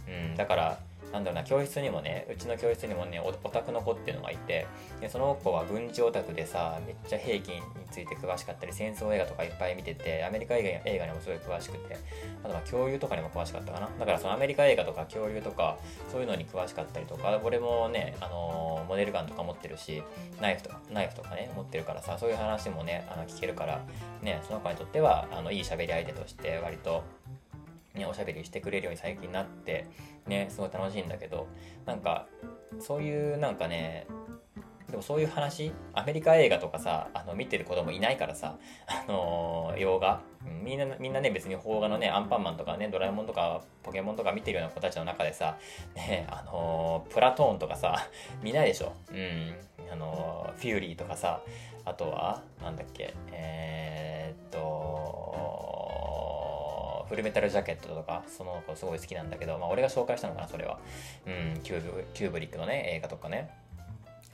うん、だから、なんだろうな、教室にもね、うちの教室にもね、オタクの子っていうのがいて、でその子は軍事オタクでさ、めっちゃ兵器について詳しかったり、戦争映画とかいっぱい見てて、アメリカ映画映画にもすごい詳しくて、あとは恐竜とかにも詳しかったかな。だからそのアメリカ映画とか恐竜とか、そういうのに詳しかったりとか、俺もね、あの、モデルガンとか持ってるし、ナイフとか、ナイフとかね、持ってるからさ、そういう話もね、あの聞けるから、ね、その子にとっては、あの、いい喋り相手として割と、ね、おしゃべりしてくれるように最近なって、ね、すごい楽しいんだけど、なんか、そういうなんかね、でもそういう話、アメリカ映画とかさ、あの見てる子供いないからさ、あのー、洋画、みんな、みんなね、別に邦画のね、アンパンマンとかね、ドラえもんとか、ポケモンとか見てるような子たちの中でさ、ね、あのー、プラトーンとかさ、見ないでしょ。うん。あのー、フューリーとかさ、あとは、なんだっけ、えー、っと、フルメタルジャケットとか、その子すごい好きなんだけど、まあ俺が紹介したのかな、それは。うん、キューブ、キューブリックのね、映画とかね。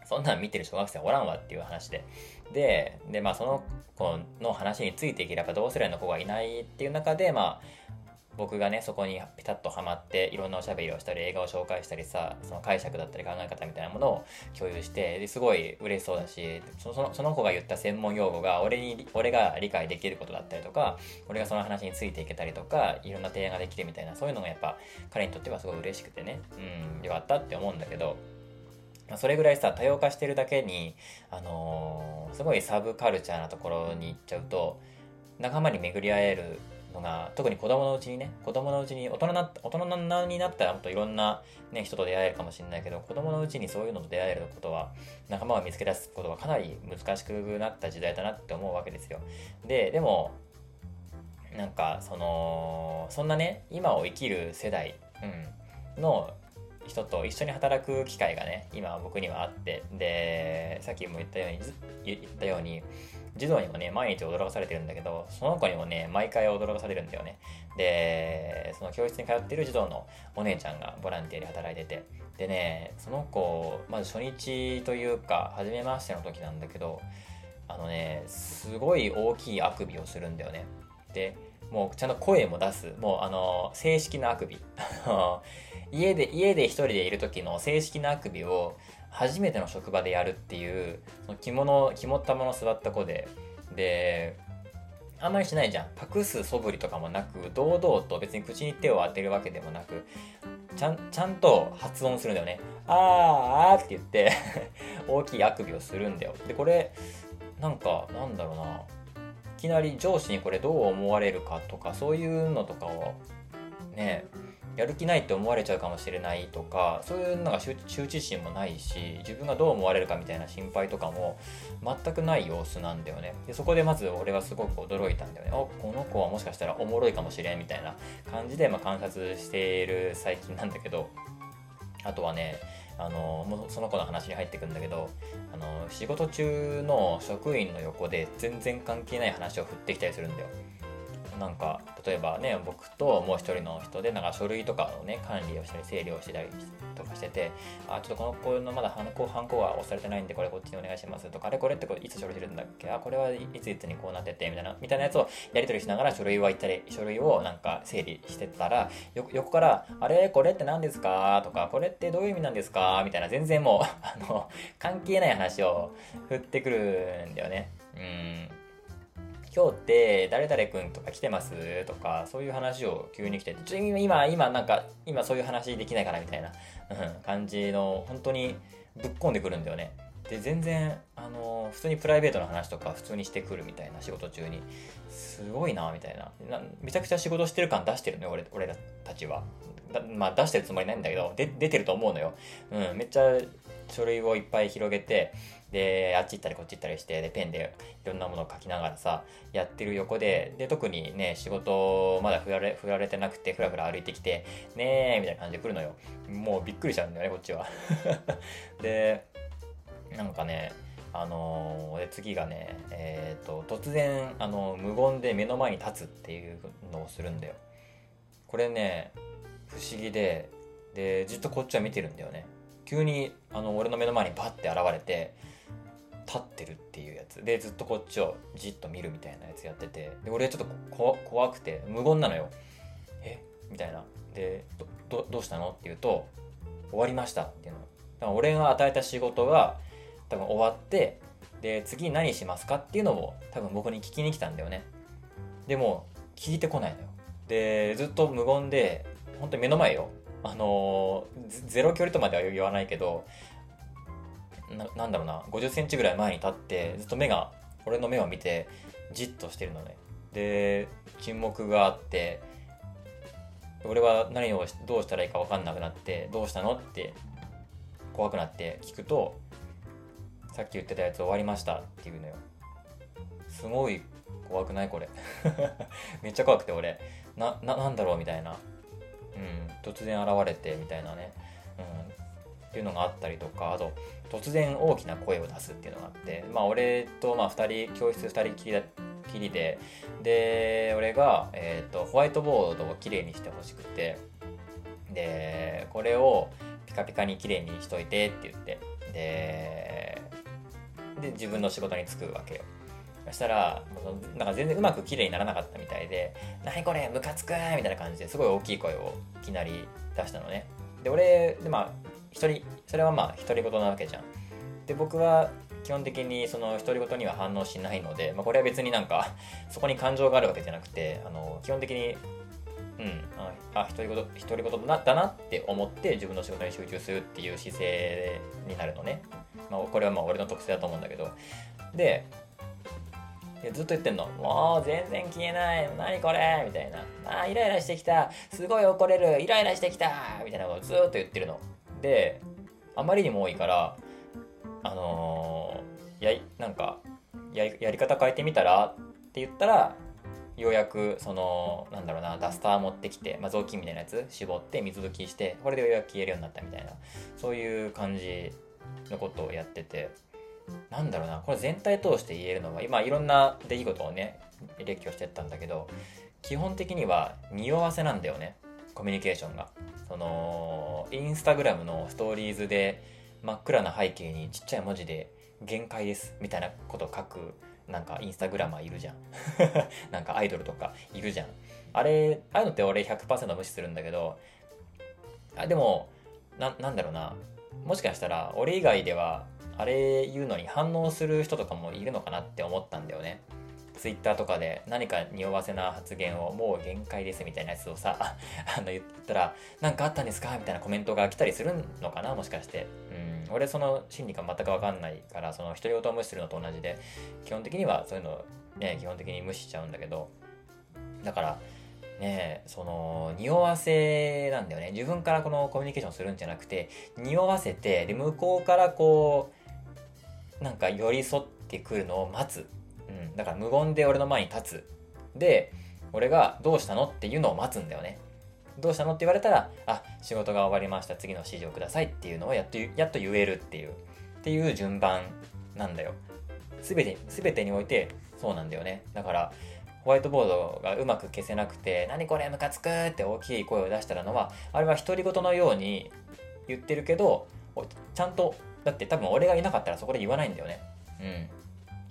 そんなん見てる小学生おらんわっていう話で。で、で、まあその子の話についていければ同世代の子がいないっていう中で、まあ、僕がね、そこにピタッとハマって、いろんなおしゃべりをしたり、映画を紹介したりさ、その解釈だったり考え方みたいなものを共有して、ですごい嬉しそうだし、そのその子が言った専門用語が俺に、俺が理解できることだったりとか、俺がその話についていけたりとか、いろんな提案ができるみたいな、そういうのがやっぱ彼にとってはすごい嬉しくてね、うん、よかったって思うんだけど、それぐらいさ、多様化してるだけに、あのー、すごいサブカルチャーなところに行っちゃうと、仲間に巡り合えるのが、特に子供のうちにね、子供のうちに、大人な、大人になったらもっといろんな、ね、人と出会えるかもしれないけど、子供のうちにそういうのと出会えることは、仲間を見つけ出すことはかなり難しくなった時代だなって思うわけですよ。で、でも、なんか、その、そんなね、今を生きる世代、うん、の人と一緒に働く機会がね、今僕にはあって、で、さっきも言ったように、言ったように、児童にもね、毎日驚かされてるんだけど、その子にもね、毎回驚かされるんだよね。で、その教室に通ってる児童のお姉ちゃんがボランティアで働いてて、でね、その子、まず初日というか、初めましての時なんだけど、あのね、すごい大きいあくびをするんだよね。で、もうちゃんと声も出す。もうあの、正式なあくび。家で、家で一人でいる時の正式なあくびを、初めての職場でやるっていうその着物肝ったまま座った子で。であんまりしないじゃん。隠す素振りとかもなく堂々と別に口に手を当てるわけでもなくちゃんちゃんと発音するんだよね。あーあーって言って 大きいあくびをするんだよ。でこれなんかなんだろうな。いきなり上司にこれどう思われるかとかそういうのとかをねやる気ないって思われちゃうかもしれないとかそういうのが羞恥心もないし自分がどう思われるかみたいな心配とかも全くない様子なんだよね。でそこでまず俺はすごく驚いたんだよね。あこの子はもしかしたらおもろいかもしれんみたいな感じでま観察している最近なんだけどあとはねあのもうその子の話に入ってくんだけどあの仕事中の職員の横で全然関係ない話を振ってきたりするんだよ。なんか例えばね僕ともう一人の人でなんか書類とかのね管理をしたり整理をしたりとかしててあちょっとこの子のまだハンコハンコが押されてないんでこれこっちにお願いしますとかあれこれってこいつ書類するんだっけ？あこれはいついつにこうなっててみたいなみたいなやつをやり取りしながら書類は行ったり書類をなんか整理してたら横からあれ？これって何ですか？とかこれってどういう意味なんですか？みたいな全然もうあの関係ない話を振ってくるんだよね。うん。今日って誰々君とか来てます？とか、そういう話を急に来て、ちょ今、今、なんか、今そういう話できないからみたいな、うん、感じの、本当にぶっ込んでくるんだよね。で、全然、あの、普通にプライベートの話とか普通にしてくるみたいな、仕事中に。すごいな、みたいな。なめちゃくちゃ仕事してる感出してるね、俺俺たちは。まあ、出してるつもりないんだけど、で出てると思うのよ。うん、めっちゃ書類をいっぱい広げて、で、あっち行ったりこっち行ったりして、で、ペンでいろんなものを書きながらさ、やってる横で、で、特にね、仕事まだ振られ、振られてなくて、ふらふら歩いてきて、ねえ、みたいな感じで来るのよ。もうびっくりしちゃうんだよね、こっちは。で、なんかね、あのー、次がね、えっ、ー、と、突然、あの、無言で目の前に立つっていうのをするんだよ。これね、不思議で、で、ずっとこっちは見てるんだよね。急に、あの、俺の目の前にバッて現れて、立ってるっていうやつ。でずっとこっちをじっと見るみたいなやつやってて。で俺ちょっと怖くて無言なのよ。え？みたいな。でどどうしたのって言うと終わりましたっていうの。だから俺が与えた仕事が多分終わってで次何しますかっていうのを多分僕に聞きに来たんだよね。でも聞いてこないのよ。でずっと無言で本当に目の前よ。あのー、ゼロ距離とまでは言わないけどななんだろうな50センチぐらい前に立ってずっと目が俺の目を見てじっとしてるのね。で沈黙があって俺は何をどうしたらいいか分かんなくなってどうしたのって怖くなって聞くとさっき言ってたやつ終わりましたっていうのよ。すごい怖くない？これ。めっちゃ怖くて俺。なななんだろう？みたいな。うん。突然現れてみたいなね、うん、っていうのがあったりとかあと突然大きな声を出すっていうのがあってまあ俺とまあ2人教室2人きりきりでで俺が、えーと、ホワイトボードをきれいにしてほしくてでこれをピカピカにきれいにしといてって言ってでで自分の仕事に就くわけよそしたらなんか全然うまくきれいにならなかったみたいで「何これムカつく!」みたいな感じですごい大きい声をいきなり出したのねで俺でまあ一人それはまあ独り言なわけじゃんで僕は基本的にその独り言には反応しないので、まあ、これは別になんか そこに感情があるわけじゃなくてあの基本的にうんあ独り言独り言だなって思って自分の仕事に集中するっていう姿勢になるのね、まあ、これはまあ俺の特性だと思うんだけどでずっと言ってんの。もう全然消えない。何これ？みたいな。ああ、イライラしてきた。すごい怒れる。イライラしてきた。みたいなことをずっと言ってるの。で、あまりにも多いから、あのー、や、なんかや、やり方変えてみたらって言ったら、ようやく、その、なんだろうな、ダスター持ってきて、まあ、雑巾みたいなやつ絞って水拭きして、これでようやく消えるようになったみたいな、そういう感じのことをやってて、なんだろうな、これ全体通して言えるのは、今いろんな出来事をね、列挙してったんだけど、基本的には匂わせなんだよね、コミュニケーションが。その、インスタグラムのストーリーズで真っ暗な背景にちっちゃい文字で限界ですみたいなこと書くなんかインスタグラマーいるじゃん。なんかアイドルとかいるじゃん。あれああいうのって俺100%無視するんだけどあでもななんだろうな。もしかしたら俺以外ではあれ言うのに反応する人とかもいるのかなって思ったんだよね。ツイッターとかで何か匂わせな発言をもう限界ですみたいなやつをさ あの言ったら何かあったんですかみたいなコメントが来たりするのかなもしかして。うん。俺その心理が全く分かんないからその独り言を無視するのと同じで基本的にはそういうのね基本的に無視しちゃうんだけど。だからねその匂わせなんだよね。自分からこのコミュニケーションするんじゃなくて匂わせてで向こうからこうなんか寄り添ってくるのを待つ、だから無言で俺の前に立つ。で、俺がどうしたのっていうのを待つんだよね。どうしたのって言われたら、あ、仕事が終わりました。次の指示をくださいっていうのをやっとやっと言えるっていう、っていう順番なんだよ。すべて、すべてにおいてそうなんだよね。だから、ホワイトボードがうまく消せなくて、何これムカつくって大きい声を出したのは、あれは独り言のように言ってるけど、ちゃんと、だって多分俺がいなかったらそこで言わないんだよね。うん。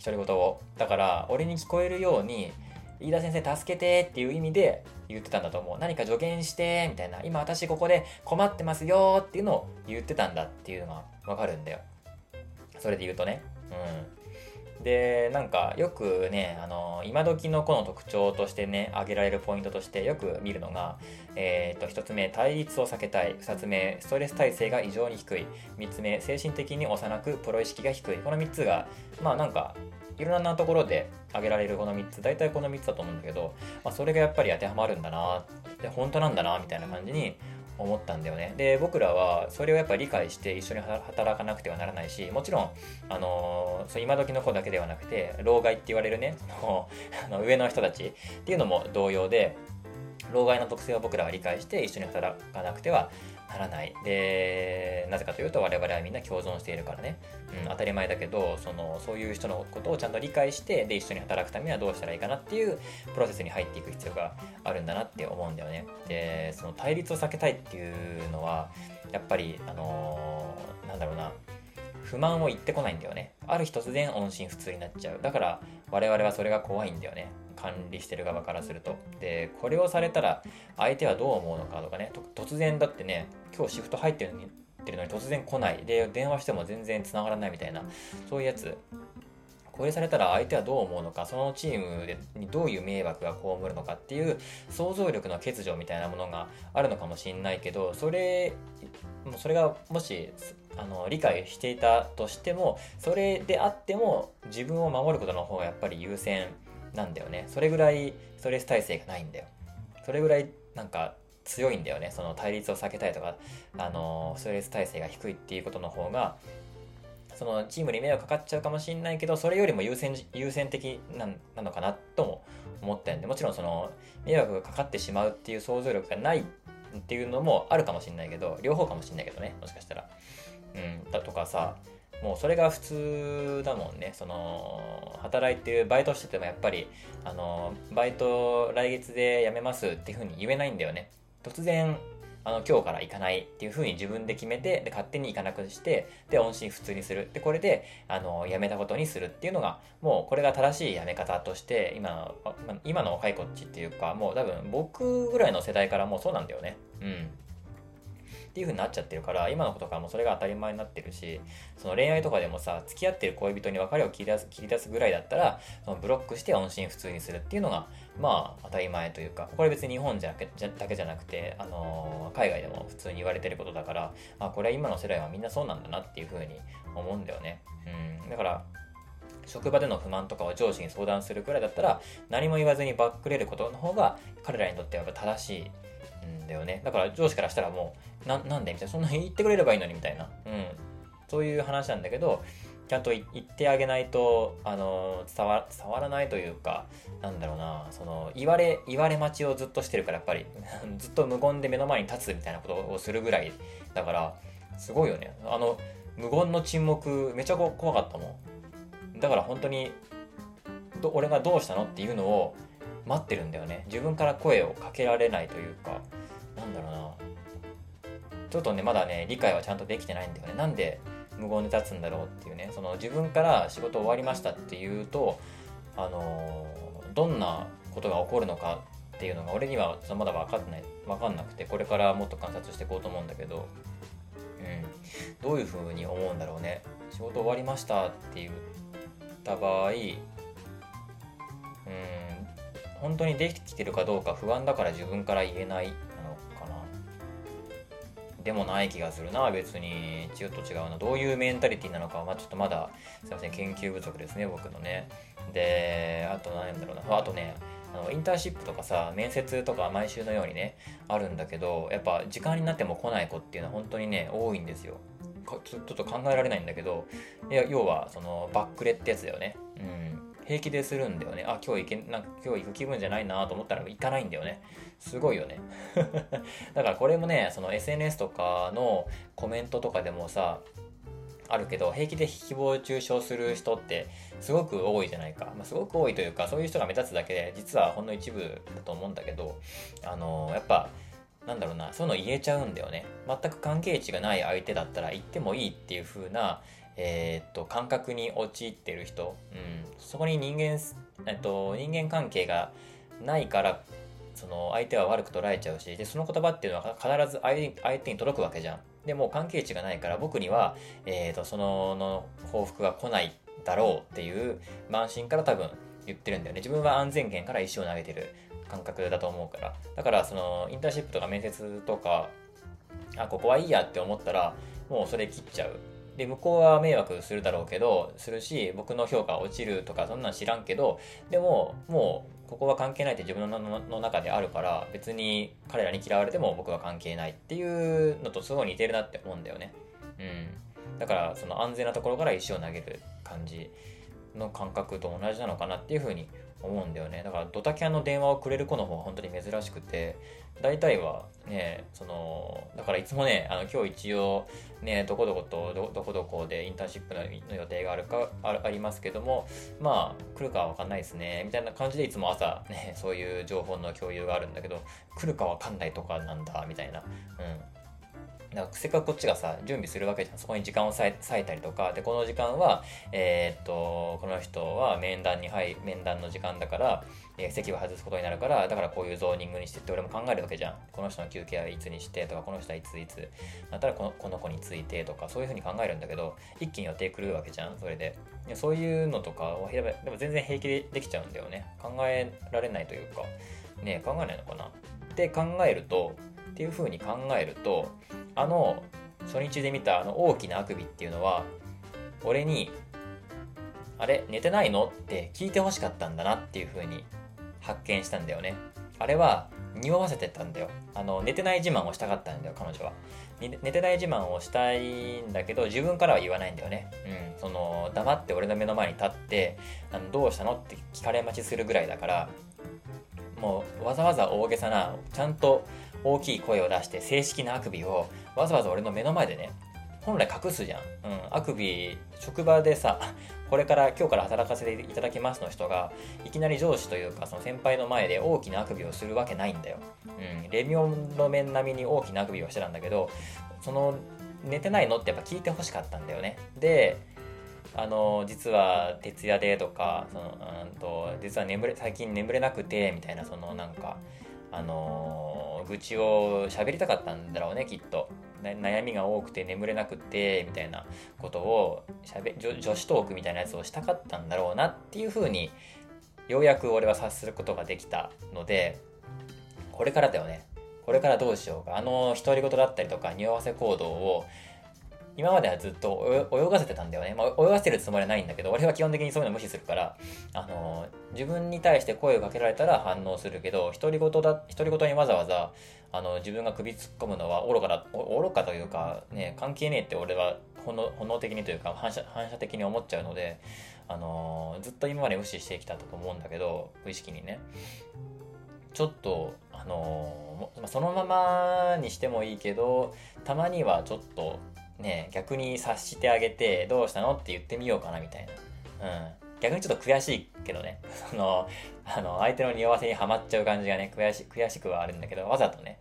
独り言を。だから、俺に聞こえるように、飯田先生助けてっていう意味で言ってたんだと思う。何か助言してみたいな。今私ここで困ってますよっていうのを言ってたんだっていうのがわかるんだよ。それで言うとね。うん。で、なんかよくね、あの、今時の子の特徴としてね、挙げられるポイントとしてよく見るのが、え、ー、と、一つ目、対立を避けたい。二つ目、ストレス耐性が異常に低い。三つ目、精神的に幼く、プロ意識が低い。この三つが、まあなんか、いろんなところで挙げられるこの3つ、大体この3つだと思うんだけど、まあ、それがやっぱり当てはまるんだな、で本当なんだな、みたいな感じに思ったんだよね。で、僕らはそれをやっぱり理解して一緒に働かなくてはならないし、もちろん、あのー、今時の子だけではなくて、老害って言われるね、あの上の人たちっていうのも同様で、老害の特性を僕らは理解して一緒に働かなくてはならない。で、なぜかというと我々はみんな共存しているからね。うん、当たり前だけど、その、そういう人のことをちゃんと理解して、で、一緒に働くためにはどうしたらいいかなっていうプロセスに入っていく必要があるんだなって思うんだよね。で、その対立を避けたいっていうのは、やっぱり、あのー、なんだろうな、不満を言ってこないんだよね。ある日突然音信不通になっちゃう。だから我々はそれが怖いんだよね。管理してる側からすると。で、これをされたら相手はどう思うのかとかね、突然だってね、今日シフト入ってるのにってるのに突然来ない。で、電話しても全然繋がらないみたいな、そういうやつ。これされたら相手はどう思うのか、そのチームにどういう迷惑が被るのかっていう想像力の欠如みたいなものがあるのかもしれないけど、それ、それがもしあの理解していたとしても、それであっても自分を守ることの方がやっぱり優先なんだよね。それぐらいストレス耐性がないんだよ。それぐらいなんか強いんだよね。その対立を避けたいとか、あの、ストレス耐性が低いっていうことの方が、そのチームに迷惑かかっちゃうかもしれないけど、それよりも優先、優先的なのかなとも思ったんで、もちろんその、迷惑がかかってしまうっていう想像力がないっていうのもあるかもしれないけど、両方かもしれないけどね、もしかしたら。うん、だとかさ、もうそれが普通だもんね。その、働いてる、バイトしててもやっぱり、あの、バイト来月で辞めますっていうふうに言えないんだよね。突然、あの、今日から行かないっていうふうに自分で決めて、で、勝手に行かなくして、で、音信不通にする。で、これで、あの、辞めたことにするっていうのが、もうこれが正しい辞め方として、今の、今の若い子っちっていうか、もう多分僕ぐらいの世代からもうそうなんだよね。うん。っていう風になっちゃってるから、今の子とかもそれが当たり前になってるし、その恋愛とかでもさ、付き合ってる恋人に別れを切り出す切り出すぐらいだったら、そのブロックして音信不通にするっていうのが、まあ当たり前というか、これ別に日本じゃだけじゃなくて、あのー、海外でも普通に言われてることだから、あ、これは今の世代はみんなそうなんだなっていう風に思うんだよね。うん。だから、職場での不満とかを上司に相談するくらいだったら、何も言わずにバックれることの方が、彼らにとってはやっぱ正しいんだよね。だから上司からしたらもう、な、なんでみたいな、そんなに言ってくれればいいのにみたいな。うん。そういう話なんだけど、ちゃんと言ってあげないと、あの、伝わ、伝わらないというか、なんだろうな、その、言われ、言われ待ちをずっとしてるから、やっぱり、ずっと無言で目の前に立つみたいなことをするぐらい、だから、すごいよね。あの、無言の沈黙、めちゃ怖かったもん。だから本当に、俺がどうしたのっていうのを、待ってるんだよね。自分から声をかけられないというか。なんだろうな。ちょっとねまだね理解はちゃんとできてないんだよね。なんで無言で立つんだろうっていうね。その自分から仕事終わりましたっていうとあのどんなことが起こるのかっていうのが俺にはまだ分かんない。分かんなくてこれからもっと観察していこうと思うんだけど。うん。どういうふうに思うんだろうね。仕事終わりましたって言った場合うん。本当にできてるかどうか不安だから自分から言えないのかな。でもない気がするな別に。ちょっと違うな。どういうメンタリティなのかは、ま、ちょっとまだすいません。研究不足ですね僕のね。であと何だろうな。あとねあのインターンシップとかさ面接とか毎週のようにねあるんだけどやっぱ時間になっても来ない子っていうのは本当にね多いんですよ。ちょっと考えられないんだけどいや要はそのバックレってやつだよね。うん。平気でするんだよね。あ、今日行け、なんか今日行く気分じゃないなと思ったら行かないんだよね。すごいよね。だからこれもね、その SNS とかのコメントとかでもさ、あるけど平気で誹謗中傷する人ってすごく多いじゃないか、まあ、すごく多いというかそういう人が目立つだけで実はほんの一部だと思うんだけどあのやっぱなんだろうなそういうの言えちゃうんだよね全く関係値がない相手だったら言ってもいいっていう風なえー、っと感覚に陥ってる人、うん、そこに人間、えっと、人間関係がないからその相手は悪く捉えちゃうしでその言葉っていうのは必ず相手に届くわけじゃん。でも関係値がないから僕には、えーと、そのの報復が来ないだろうっていう慢心から多分言ってるんだよね。自分は安全圏から石を投げてる感覚だと思うから。だからそのインターンシップとか面接とかあここはいいやって思ったらもうそれ切っちゃう。で向こうは迷惑するだろうけどするし僕の評価落ちるとかそんなん知らんけどでももうここは関係ないって自分のの中であるから別に彼らに嫌われても僕は関係ないっていうのとすごい似てるなって思うんだよね。うん。だからその安全なところから石を投げる感じの感覚と同じなのかなっていうふうに思うんだよね。だからドタキャンの電話をくれる子の方が本当に珍しくて大体はねそのだからいつもねあの今日一応ねどこどことどこどこでインターンシップの予定があるかありますけどもまあ来るかは分かんないですね。みたいな感じでいつも朝ねそういう情報の共有があるんだけど来るか分かんないとかなんだみたいな。うん。だからせっかくこっちがさ準備するわけじゃん。そこに時間を割いたりとか。でこの時間はえー、っとこの人は面談に入面談の時間だから、えー、席を外すことになるからだからこういうゾーニングにしてって俺も考えるわけじゃん。この人の休憩はいつにしてとかこの人はいついつ。だったらこのこの子についてとかそういうふうに考えるんだけど一気に予定来るわけじゃんそれで。そういうのとかをでも全然平気でできちゃうんだよね。考えられないというか。ね考えないのかな。って考えるとっていうふうに考えるとあの初日で見たあの大きなあくびっていうのは俺に「あれ寝てないの?」って聞いてほしかったんだなっていうふうに発見したんだよね。あれは匂わせてたんだよ。あの寝てない自慢をしたかったんだよ彼女は。寝てない自慢をしたいんだけど自分からは言わないんだよね。うんその黙って俺の目の前に立ってあのどうしたのって聞かれ待ちするぐらいだからもうわざわざ大げさなちゃんと大きい声を出して正式なあくびをわざわざ俺の目の前でね本来隠すじゃん、うん、あくび職場でさ これから今日から働かせていただきますの人がいきなり上司というかその先輩の前で大きなあくびをするわけないんだよ、うん、レミオンの面並みに大きなあくびをしてたんだけどその寝てないのってやっぱ聞いてほしかったんだよね。であの実は徹夜でとかそのうんと実は眠れ最近眠れなくてみたいなそのなんかあの愚痴を喋りたかったんだろうねきっと。悩みが多くて眠れなくてみたいなことをしゃべ女子トークみたいなやつをしたかったんだろうなっていうふうにようやく俺は察することができたのでこれからだよね。これからどうしようか。あの独り言だったりとか匂わせ行動を今まではずっと泳がせてたんだよね。まあ、泳がせてるつもりはないんだけど、俺は基本的にそういうの無視するから、あの自分に対して声をかけられたら反応するけど、独り言だ、独り言にわざわざ、あの、自分が首突っ込むのは愚かだ、愚かというか、ね、関係ねえって俺は本能本能的にというか反射、反射的に思っちゃうので、あのずっと今まで無視してきたと思うんだけど、無意識にね。ちょっと、あのそのままにしてもいいけど、たまにはちょっと、ね、逆に察してあげて、どうしたのって言ってみようかなみたいな。うん。逆にちょっと悔しいけどね。その、あの、相手の匂わせにはまっちゃう感じがね、悔し、悔しくはあるんだけど、わざとね、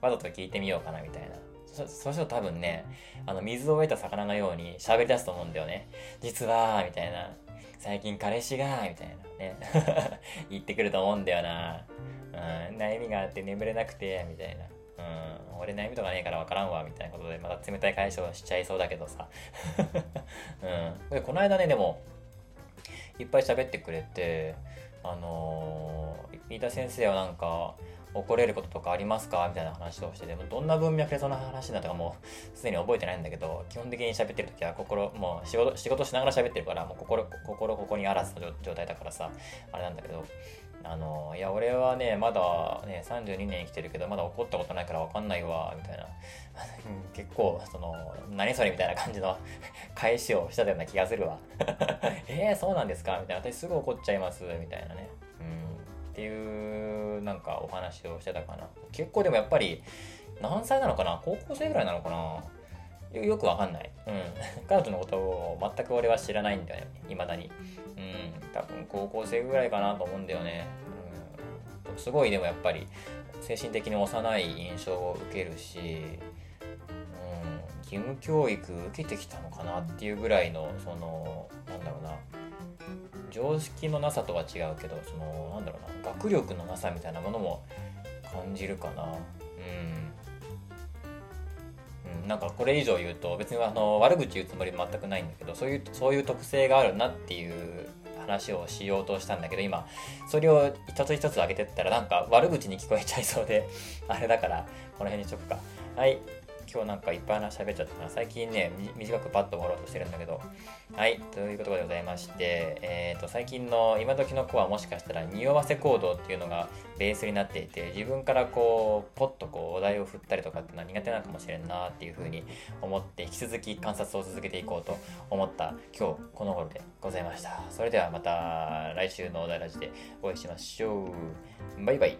わざと聞いてみようかなみたいな。そ、そうすると多分ね、あの、水を得た魚のように喋り出すと思うんだよね。実は、みたいな。最近彼氏が、みたいなね。言ってくると思うんだよな。うん、悩みがあって眠れなくて、みたいな。うん、俺悩みとかねえから分からんわみたいなことでまた冷たい返しをしちゃいそうだけどさ、うん、でこの間ねでもいっぱい喋ってくれてあのー、飯田先生はなんか怒れることとかありますか？みたいな話をしてでもどんな文脈でその話になったかもうすでに覚えてないんだけど基本的に喋ってる時は心もう仕事仕事しながら喋ってるからもう心心ここにあらずの状態だからさあれなんだけど。あのいや俺はねまだね32年生きてるけどまだ怒ったことないから分かんないわみたいな 結構その何それみたいな感じの 返しをしたような気がするわ えー、そうなんですか？みたいな私すぐ怒っちゃいますみたいなねうんっていうなんかお話をしてたかな結構でもやっぱり何歳なのかな？高校生ぐらいなのかな？よくわかんない。うん。彼女のことを全く俺は知らないんだよね。未だに。うん。多分高校生ぐらいかなと思うんだよね。うん。すごいでもやっぱり精神的に幼い印象を受けるし、うん。義務教育受けてきたのかなっていうぐらいの、その、なんだろうな。常識のなさとは違うけど、その、なんだろうな。学力のなさみたいなものも感じるかな。うん。なんかこれ以上言うと別にあの悪口言うつもり全くないんだけどそういうそういう特性があるなっていう話をしようとしたんだけど今それを一つ一つ上げてったらなんか悪口に聞こえちゃいそうであれだからこの辺にしとくか。はい。今日なんかいっぱい話喋っちゃったな。最近ね、短くパッと終わろうとしてるんだけど。はい、ということでございまして、えっ、ー、と、最近の今時の子はもしかしたら匂わせ行動っていうのがベースになっていて、自分からこう、ポッとこう、お題を振ったりとかっていうのは苦手なのかもしれんなっていうふうに思って、引き続き観察を続けていこうと思った今日この頃でございました。それではまた来週のお題ラジでお会いしましょう。バイバイ。